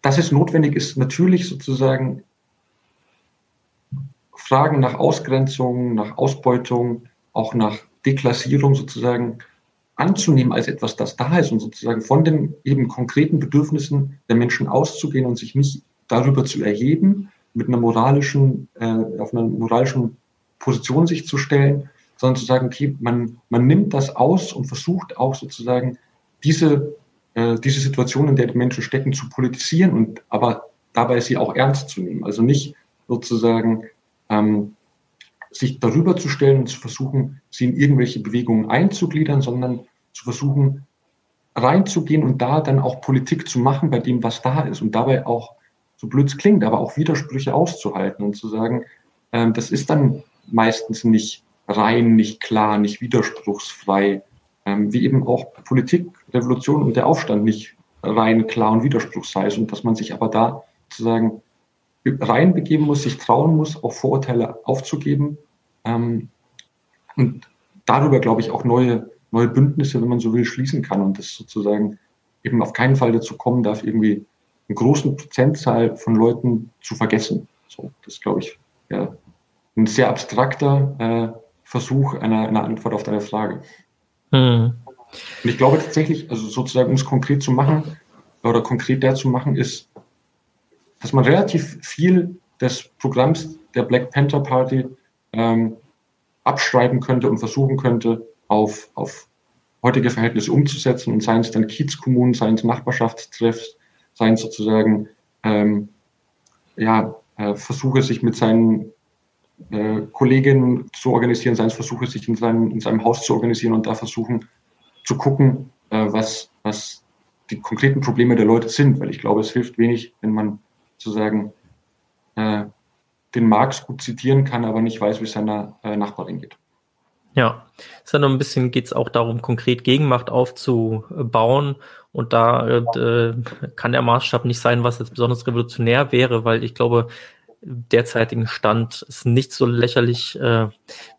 dass es notwendig ist, natürlich sozusagen Fragen nach Ausgrenzung, nach Ausbeutung, auch nach Deklassierung sozusagen anzunehmen als etwas, das da ist und sozusagen von den eben konkreten Bedürfnissen der Menschen auszugehen und sich nicht darüber zu erheben, mit einer moralischen, äh, auf einer moralischen Position sich zu stellen, sondern zu sagen, okay, man, man nimmt das aus und versucht auch sozusagen diese, äh, diese Situation, in der die Menschen stecken, zu politisieren und aber dabei sie auch ernst zu nehmen. Also nicht sozusagen ähm, sich darüber zu stellen und zu versuchen, sie in irgendwelche Bewegungen einzugliedern, sondern zu versuchen, reinzugehen und da dann auch Politik zu machen bei dem, was da ist und dabei auch, so blöd es klingt, aber auch Widersprüche auszuhalten und zu sagen, ähm, das ist dann meistens nicht rein, nicht klar, nicht widerspruchsfrei, ähm, wie eben auch Politik, Revolution und der Aufstand nicht rein klar und Widerspruch sei und dass man sich aber da sozusagen reinbegeben muss, sich trauen muss, auch Vorurteile aufzugeben ähm, und darüber, glaube ich, auch neue, neue Bündnisse, wenn man so will, schließen kann und das sozusagen eben auf keinen Fall dazu kommen darf, irgendwie einen großen Prozentzahl von Leuten zu vergessen. So, das glaube ich, ja, ein sehr abstrakter äh, Versuch einer, einer Antwort auf deine Frage. Mhm. Und ich glaube tatsächlich, also sozusagen, um es konkret zu machen oder konkret der zu machen, ist, dass man relativ viel des Programms der Black Panther Party ähm, abschreiben könnte und versuchen könnte, auf, auf heutige Verhältnisse umzusetzen und seien es dann Kiezkommunen, seien es Nachbarschaftstreffs, seien es sozusagen ähm, ja, äh, Versuche, sich mit seinen äh, Kolleginnen zu organisieren, seien es Versuche, sich in seinem, in seinem Haus zu organisieren und da versuchen zu gucken, äh, was, was die konkreten Probleme der Leute sind, weil ich glaube, es hilft wenig, wenn man sozusagen äh, den Marx gut zitieren kann, aber nicht weiß, wie es seiner äh, Nachbarin geht. Ja, es ist ja noch ein bisschen geht es auch darum, konkret Gegenmacht aufzubauen. Und da äh, kann der Maßstab nicht sein, was jetzt besonders revolutionär wäre, weil ich glaube, derzeitigen Stand ist nicht so lächerlich, äh,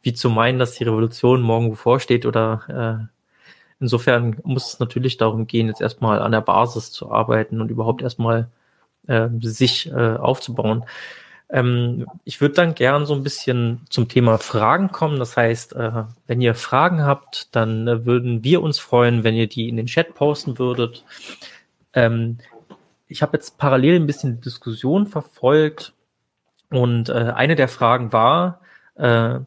wie zu meinen, dass die Revolution morgen bevorsteht oder äh, insofern muss es natürlich darum gehen, jetzt erstmal an der Basis zu arbeiten und überhaupt erstmal äh, sich äh, aufzubauen. Ähm, ich würde dann gern so ein bisschen zum Thema Fragen kommen. Das heißt, äh, wenn ihr Fragen habt, dann äh, würden wir uns freuen, wenn ihr die in den Chat posten würdet. Ähm, ich habe jetzt parallel ein bisschen Diskussion verfolgt und äh, eine der Fragen war, äh,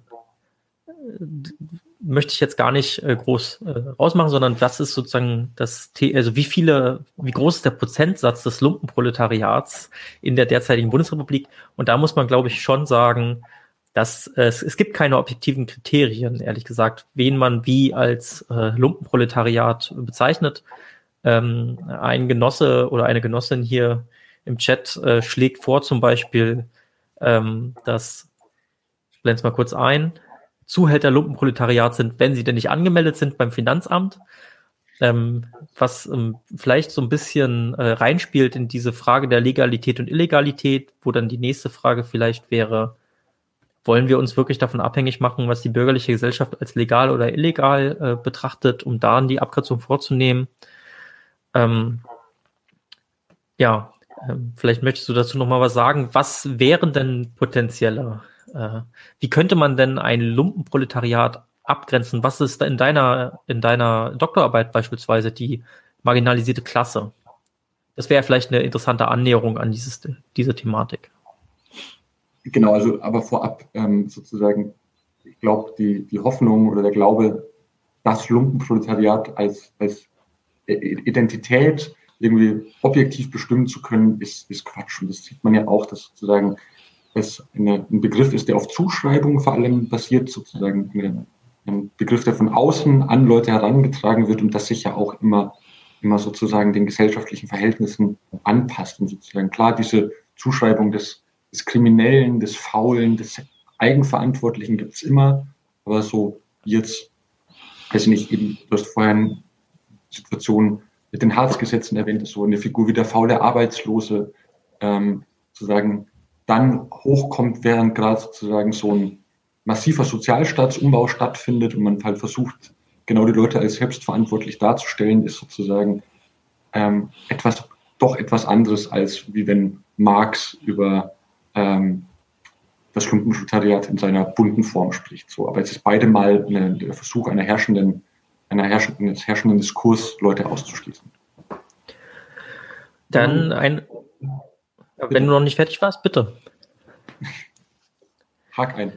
möchte ich jetzt gar nicht äh, groß äh, rausmachen, sondern was ist sozusagen das, also wie viele, wie groß ist der Prozentsatz des Lumpenproletariats in der derzeitigen Bundesrepublik? Und da muss man, glaube ich, schon sagen, dass äh, es, es gibt keine objektiven Kriterien, ehrlich gesagt, wen man wie als äh, Lumpenproletariat bezeichnet. Ähm, ein Genosse oder eine Genossin hier im Chat äh, schlägt vor, zum Beispiel, ähm, dass, ich blende es mal kurz ein, Zuhälter Lumpenproletariat sind, wenn sie denn nicht angemeldet sind beim Finanzamt. Ähm, was ähm, vielleicht so ein bisschen äh, reinspielt in diese Frage der Legalität und Illegalität, wo dann die nächste Frage vielleicht wäre, wollen wir uns wirklich davon abhängig machen, was die bürgerliche Gesellschaft als legal oder illegal äh, betrachtet, um da die Abkürzung vorzunehmen? Ähm, ja, ähm, vielleicht möchtest du dazu noch mal was sagen. Was wären denn potenzielle äh, wie könnte man denn ein Lumpenproletariat abgrenzen? Was ist in deiner, in deiner Doktorarbeit beispielsweise die marginalisierte Klasse? Das wäre vielleicht eine interessante Annäherung an dieses, diese Thematik. Genau, also aber vorab ähm, sozusagen, ich glaube, die, die Hoffnung oder der Glaube, das Lumpenproletariat als, als Identität irgendwie objektiv bestimmen zu können, ist, ist Quatsch. Und das sieht man ja auch, dass sozusagen es eine, ein Begriff ist, der auf Zuschreibung vor allem basiert, sozusagen ein Begriff, der von außen an Leute herangetragen wird und das sich ja auch immer, immer sozusagen den gesellschaftlichen Verhältnissen anpasst. Und sozusagen klar, diese Zuschreibung des, des Kriminellen, des Faulen, des Eigenverantwortlichen gibt es immer, aber so jetzt, weiß ich nicht, eben, du hast vorher eine Situation mit den Harzgesetzen erwähnt, so eine Figur wie der faule Arbeitslose, ähm, sozusagen dann hochkommt, während gerade sozusagen so ein massiver Sozialstaatsumbau stattfindet und man halt versucht, genau die Leute als selbstverantwortlich darzustellen, ist sozusagen ähm, etwas, doch etwas anderes, als wie wenn Marx über ähm, das Lumpenproletariat in seiner bunten Form spricht. So, aber es ist beide mal eine, der Versuch einer herrschenden, einer herrschenden, eines herrschenden Diskurs, Leute auszuschließen. Dann ein, Bitte. Wenn du noch nicht fertig warst, bitte. Hack ein.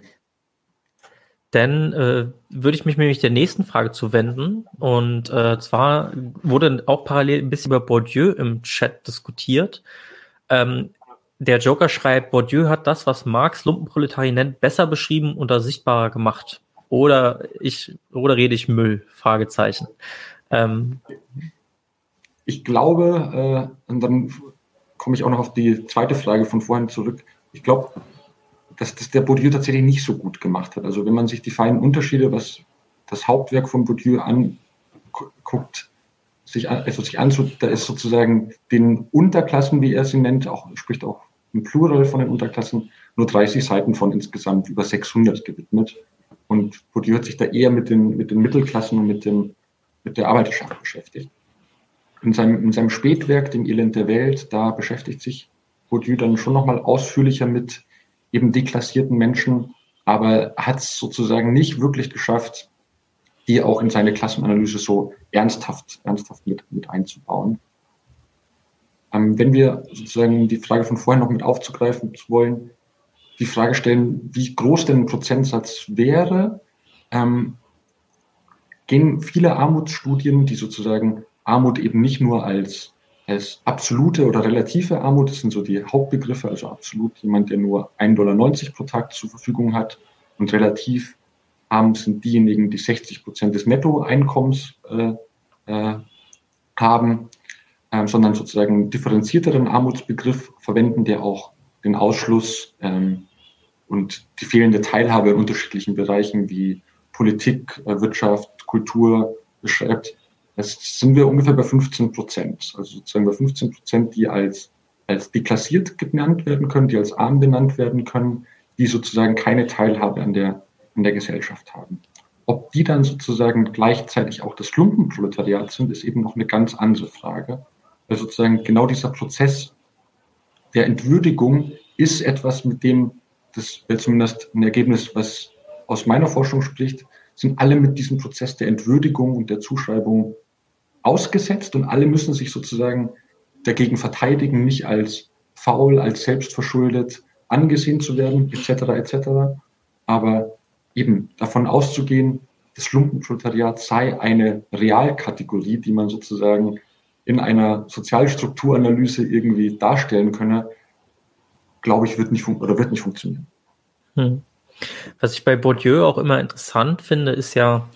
Dann äh, würde ich mich nämlich der nächsten Frage zuwenden. Und äh, zwar wurde auch parallel ein bisschen über Bourdieu im Chat diskutiert. Ähm, der Joker schreibt, Bourdieu hat das, was Marx Lumpenproletarier nennt, besser beschrieben oder sichtbarer gemacht. Oder ich, oder rede ich Müll? Fragezeichen. Ähm, ich glaube, äh, und dann komme ich auch noch auf die zweite Frage von vorhin zurück. Ich glaube, dass das der Bourdieu tatsächlich nicht so gut gemacht hat. Also wenn man sich die feinen Unterschiede, was das Hauptwerk von Bourdieu anguckt, sich, also sich anzu, da ist sozusagen den Unterklassen, wie er sie nennt, auch, spricht auch im Plural von den Unterklassen, nur 30 Seiten von insgesamt über 600 gewidmet. Und Bourdieu hat sich da eher mit den, mit den Mittelklassen und mit, dem, mit der Arbeiterschaft beschäftigt. In seinem, in seinem Spätwerk, dem Elend der Welt, da beschäftigt sich Bourdieu dann schon nochmal ausführlicher mit eben deklassierten Menschen, aber hat es sozusagen nicht wirklich geschafft, die auch in seine Klassenanalyse so ernsthaft, ernsthaft mit, mit einzubauen. Ähm, wenn wir sozusagen die Frage von vorhin noch mit aufzugreifen wollen, die Frage stellen, wie groß denn ein Prozentsatz wäre, ähm, gehen viele Armutsstudien, die sozusagen Armut eben nicht nur als, als absolute oder relative Armut, das sind so die Hauptbegriffe, also absolut jemand, der nur 1,90 Dollar pro Tag zur Verfügung hat und relativ arm sind diejenigen, die 60 Prozent des Nettoeinkommens äh, äh, haben, äh, sondern sozusagen einen differenzierteren Armutsbegriff verwenden, der auch den Ausschluss ähm, und die fehlende Teilhabe in unterschiedlichen Bereichen wie Politik, äh, Wirtschaft, Kultur beschreibt. Das sind wir ungefähr bei 15 Prozent. Also sozusagen bei 15 Prozent, die als, als deklassiert genannt werden können, die als arm benannt werden können, die sozusagen keine Teilhabe an der, an der Gesellschaft haben. Ob die dann sozusagen gleichzeitig auch das Lumpenproletariat sind, ist eben noch eine ganz andere Frage. Weil sozusagen genau dieser Prozess der Entwürdigung ist etwas, mit dem das zumindest ein Ergebnis, was aus meiner Forschung spricht, sind alle mit diesem Prozess der Entwürdigung und der Zuschreibung ausgesetzt und alle müssen sich sozusagen dagegen verteidigen, nicht als faul, als selbstverschuldet angesehen zu werden, etc. etc. Aber eben davon auszugehen, das Lumpenproletariat sei eine Realkategorie, die man sozusagen in einer Sozialstrukturanalyse irgendwie darstellen könne, glaube ich, wird nicht, oder wird nicht funktionieren. Hm. Was ich bei Bourdieu auch immer interessant finde, ist ja,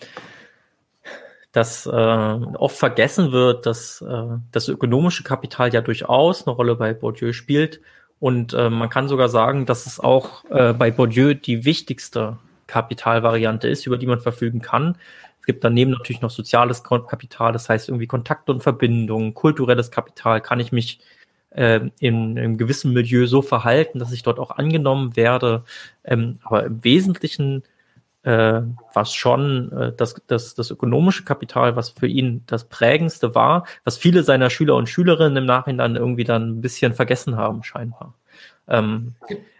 dass äh, oft vergessen wird, dass äh, das ökonomische Kapital ja durchaus eine Rolle bei Bourdieu spielt. Und äh, man kann sogar sagen, dass es auch äh, bei Bourdieu die wichtigste Kapitalvariante ist, über die man verfügen kann. Es gibt daneben natürlich noch soziales Kapital, das heißt irgendwie Kontakte und Verbindungen, kulturelles Kapital. Kann ich mich äh, in einem gewissen Milieu so verhalten, dass ich dort auch angenommen werde. Ähm, aber im Wesentlichen äh, war es schon äh, das, das, das ökonomische Kapital, was für ihn das prägendste war, was viele seiner Schüler und Schülerinnen im Nachhinein irgendwie dann ein bisschen vergessen haben, scheinbar. Ähm,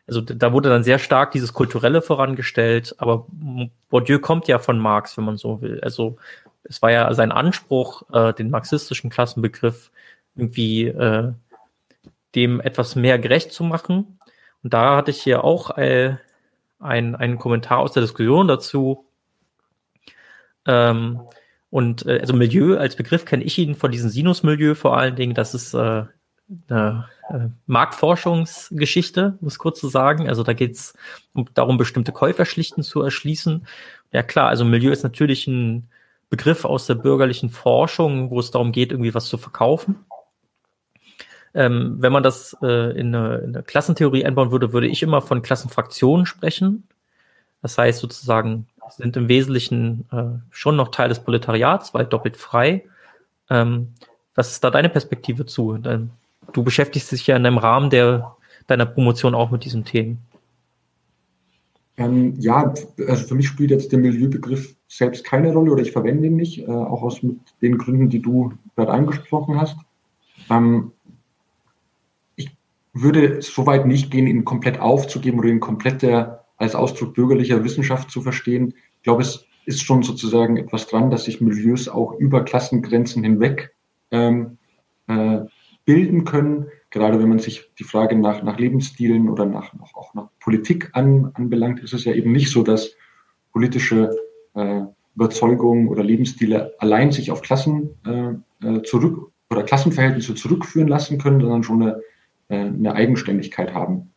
also da wurde dann sehr stark dieses Kulturelle vorangestellt, aber Bourdieu kommt ja von Marx, wenn man so will. Also es war ja sein Anspruch, äh, den marxistischen Klassenbegriff irgendwie äh, dem etwas mehr gerecht zu machen. Und da hatte ich hier auch äh, ein, einen Kommentar aus der Diskussion dazu. Ähm, und äh, also Milieu als Begriff kenne ich ihn von diesem Sinusmilieu vor allen Dingen. Das ist äh, eine äh, Marktforschungsgeschichte, es kurz zu sagen. Also da geht es um, darum, bestimmte Käuferschlichten zu erschließen. Ja klar, also Milieu ist natürlich ein Begriff aus der bürgerlichen Forschung, wo es darum geht, irgendwie was zu verkaufen. Ähm, wenn man das äh, in, eine, in, eine, Klassentheorie einbauen würde, würde ich immer von Klassenfraktionen sprechen. Das heißt sozusagen, sind im Wesentlichen äh, schon noch Teil des Proletariats, weil doppelt frei. Ähm, was ist da deine Perspektive zu? Du beschäftigst dich ja in einem Rahmen der, deiner Promotion auch mit diesen Themen. Ähm, ja, also für mich spielt jetzt der Milieubegriff selbst keine Rolle oder ich verwende ihn nicht, äh, auch aus den Gründen, die du gerade angesprochen hast. Ähm, würde so weit nicht gehen, ihn komplett aufzugeben oder ihn komplett der, als Ausdruck bürgerlicher Wissenschaft zu verstehen. Ich glaube, es ist schon sozusagen etwas dran, dass sich Milieus auch über Klassengrenzen hinweg ähm, äh, bilden können. Gerade wenn man sich die Frage nach, nach Lebensstilen oder nach, nach, auch nach Politik an, anbelangt, ist es ja eben nicht so, dass politische äh, Überzeugungen oder Lebensstile allein sich auf Klassen äh, äh zurück oder Klassenverhältnisse zurückführen lassen können, sondern schon eine äh, eine Eigenständigkeit haben.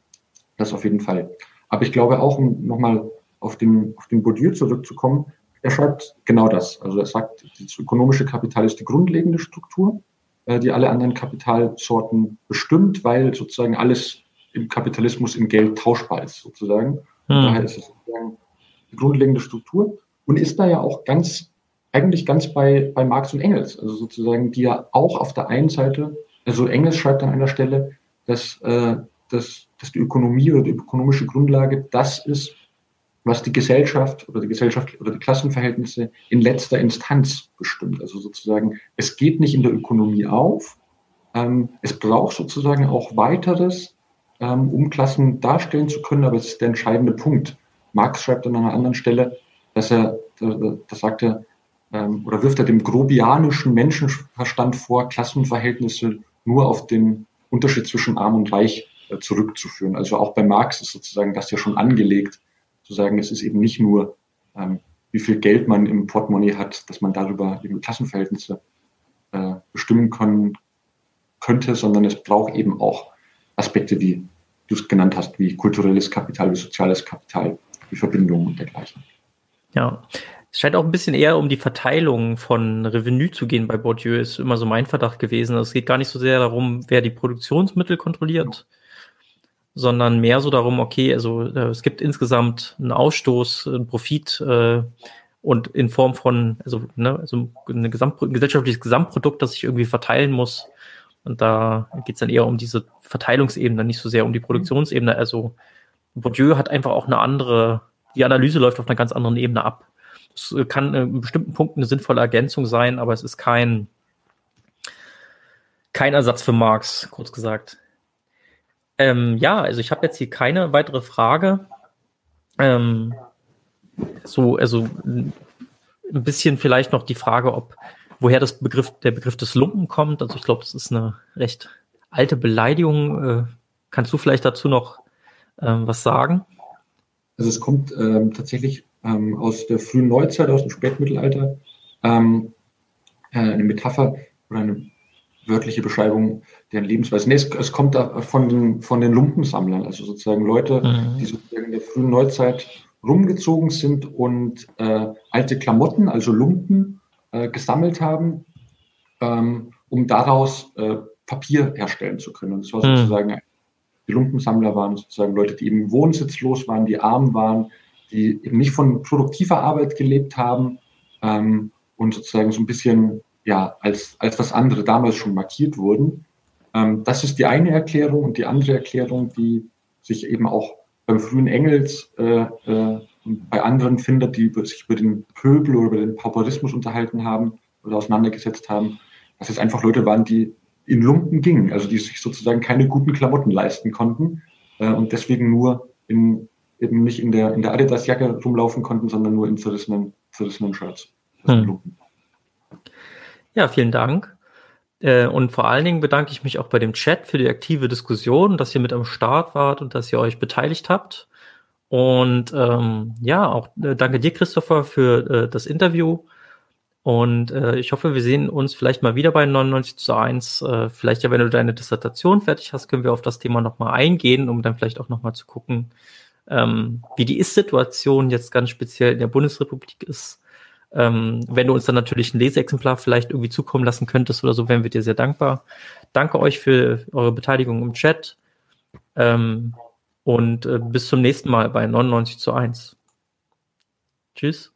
Das auf jeden Fall. Aber ich glaube auch, um nochmal auf den, auf den Bourdieu zurückzukommen, er schreibt genau das. Also er sagt, das ökonomische Kapital ist die grundlegende Struktur, äh, die alle anderen Kapitalsorten bestimmt, weil sozusagen alles im Kapitalismus in Geld tauschbar ist, sozusagen. Hm. Daher ist es sozusagen die grundlegende Struktur und ist da ja auch ganz eigentlich ganz bei, bei Marx und Engels, also sozusagen, die ja auch auf der einen Seite, also Engels schreibt an einer Stelle, dass, äh, dass, dass die Ökonomie oder die ökonomische Grundlage das ist, was die Gesellschaft oder die Gesellschaft oder die Klassenverhältnisse in letzter Instanz bestimmt. Also sozusagen, es geht nicht in der Ökonomie auf. Ähm, es braucht sozusagen auch weiteres, ähm, um Klassen darstellen zu können, aber es ist der entscheidende Punkt. Marx schreibt an einer anderen Stelle, dass er, da, da sagt er, ähm, oder wirft er dem grobianischen Menschenverstand vor, Klassenverhältnisse nur auf den Unterschied zwischen Arm und Reich äh, zurückzuführen. Also auch bei Marx ist sozusagen das ja schon angelegt, zu sagen, es ist eben nicht nur, ähm, wie viel Geld man im Portemonnaie hat, dass man darüber eben Klassenverhältnisse äh, bestimmen können, könnte, sondern es braucht eben auch Aspekte, wie du es genannt hast, wie kulturelles Kapital, wie soziales Kapital, wie Verbindungen und dergleichen. Ja, es scheint auch ein bisschen eher um die Verteilung von Revenu zu gehen bei Bourdieu, ist immer so mein Verdacht gewesen. Es geht gar nicht so sehr darum, wer die Produktionsmittel kontrolliert, sondern mehr so darum, okay, also äh, es gibt insgesamt einen Ausstoß, einen Profit äh, und in Form von, also, ne, also ein, Gesamt, ein gesellschaftliches Gesamtprodukt, das sich irgendwie verteilen muss. Und da geht es dann eher um diese Verteilungsebene, nicht so sehr um die Produktionsebene. Also Bourdieu hat einfach auch eine andere, die Analyse läuft auf einer ganz anderen Ebene ab. Es kann in bestimmten Punkten eine sinnvolle Ergänzung sein, aber es ist kein, kein Ersatz für Marx, kurz gesagt. Ähm, ja, also ich habe jetzt hier keine weitere Frage. Ähm, so, also ein bisschen vielleicht noch die Frage, ob woher das Begriff, der Begriff des Lumpen kommt. Also ich glaube, das ist eine recht alte Beleidigung. Äh, kannst du vielleicht dazu noch ähm, was sagen? Also es kommt ähm, tatsächlich ähm, aus der frühen Neuzeit, aus dem Spätmittelalter. Ähm, äh, eine Metapher oder eine wörtliche Beschreibung deren Lebensweise. Nee, es, es kommt da von den, von den Lumpensammlern, also sozusagen Leute, mhm. die sozusagen in der frühen Neuzeit rumgezogen sind und äh, alte Klamotten, also Lumpen, äh, gesammelt haben, ähm, um daraus äh, Papier herstellen zu können. Und das war mhm. sozusagen, die Lumpensammler waren sozusagen Leute, die eben wohnsitzlos waren, die arm waren, die eben nicht von produktiver Arbeit gelebt haben ähm, und sozusagen so ein bisschen ja, als, als das andere damals schon markiert wurden. Ähm, das ist die eine Erklärung und die andere Erklärung, die sich eben auch beim frühen Engels äh, äh, und bei anderen findet, die sich über den Pöbel oder über den Pauperismus unterhalten haben oder auseinandergesetzt haben, dass es einfach Leute waren, die in Lumpen gingen, also die sich sozusagen keine guten Klamotten leisten konnten äh, und deswegen nur in, eben nicht in der, in der Adidas-Jacke rumlaufen konnten, sondern nur in zerrissenen, zerrissenen Shirts. Hm. Ja, vielen Dank. Äh, und vor allen Dingen bedanke ich mich auch bei dem Chat für die aktive Diskussion, dass ihr mit am Start wart und dass ihr euch beteiligt habt. Und ähm, ja, auch äh, danke dir, Christopher, für äh, das Interview. Und äh, ich hoffe, wir sehen uns vielleicht mal wieder bei 99 zu 1. Äh, vielleicht ja, wenn du deine Dissertation fertig hast, können wir auf das Thema nochmal eingehen, um dann vielleicht auch nochmal zu gucken, ähm, wie die Ist-Situation jetzt ganz speziell in der Bundesrepublik ist ähm, wenn du uns dann natürlich ein Leseexemplar vielleicht irgendwie zukommen lassen könntest oder so, wären wir dir sehr dankbar. Danke euch für eure Beteiligung im Chat. Ähm, und äh, bis zum nächsten Mal bei 99 zu 1. Tschüss.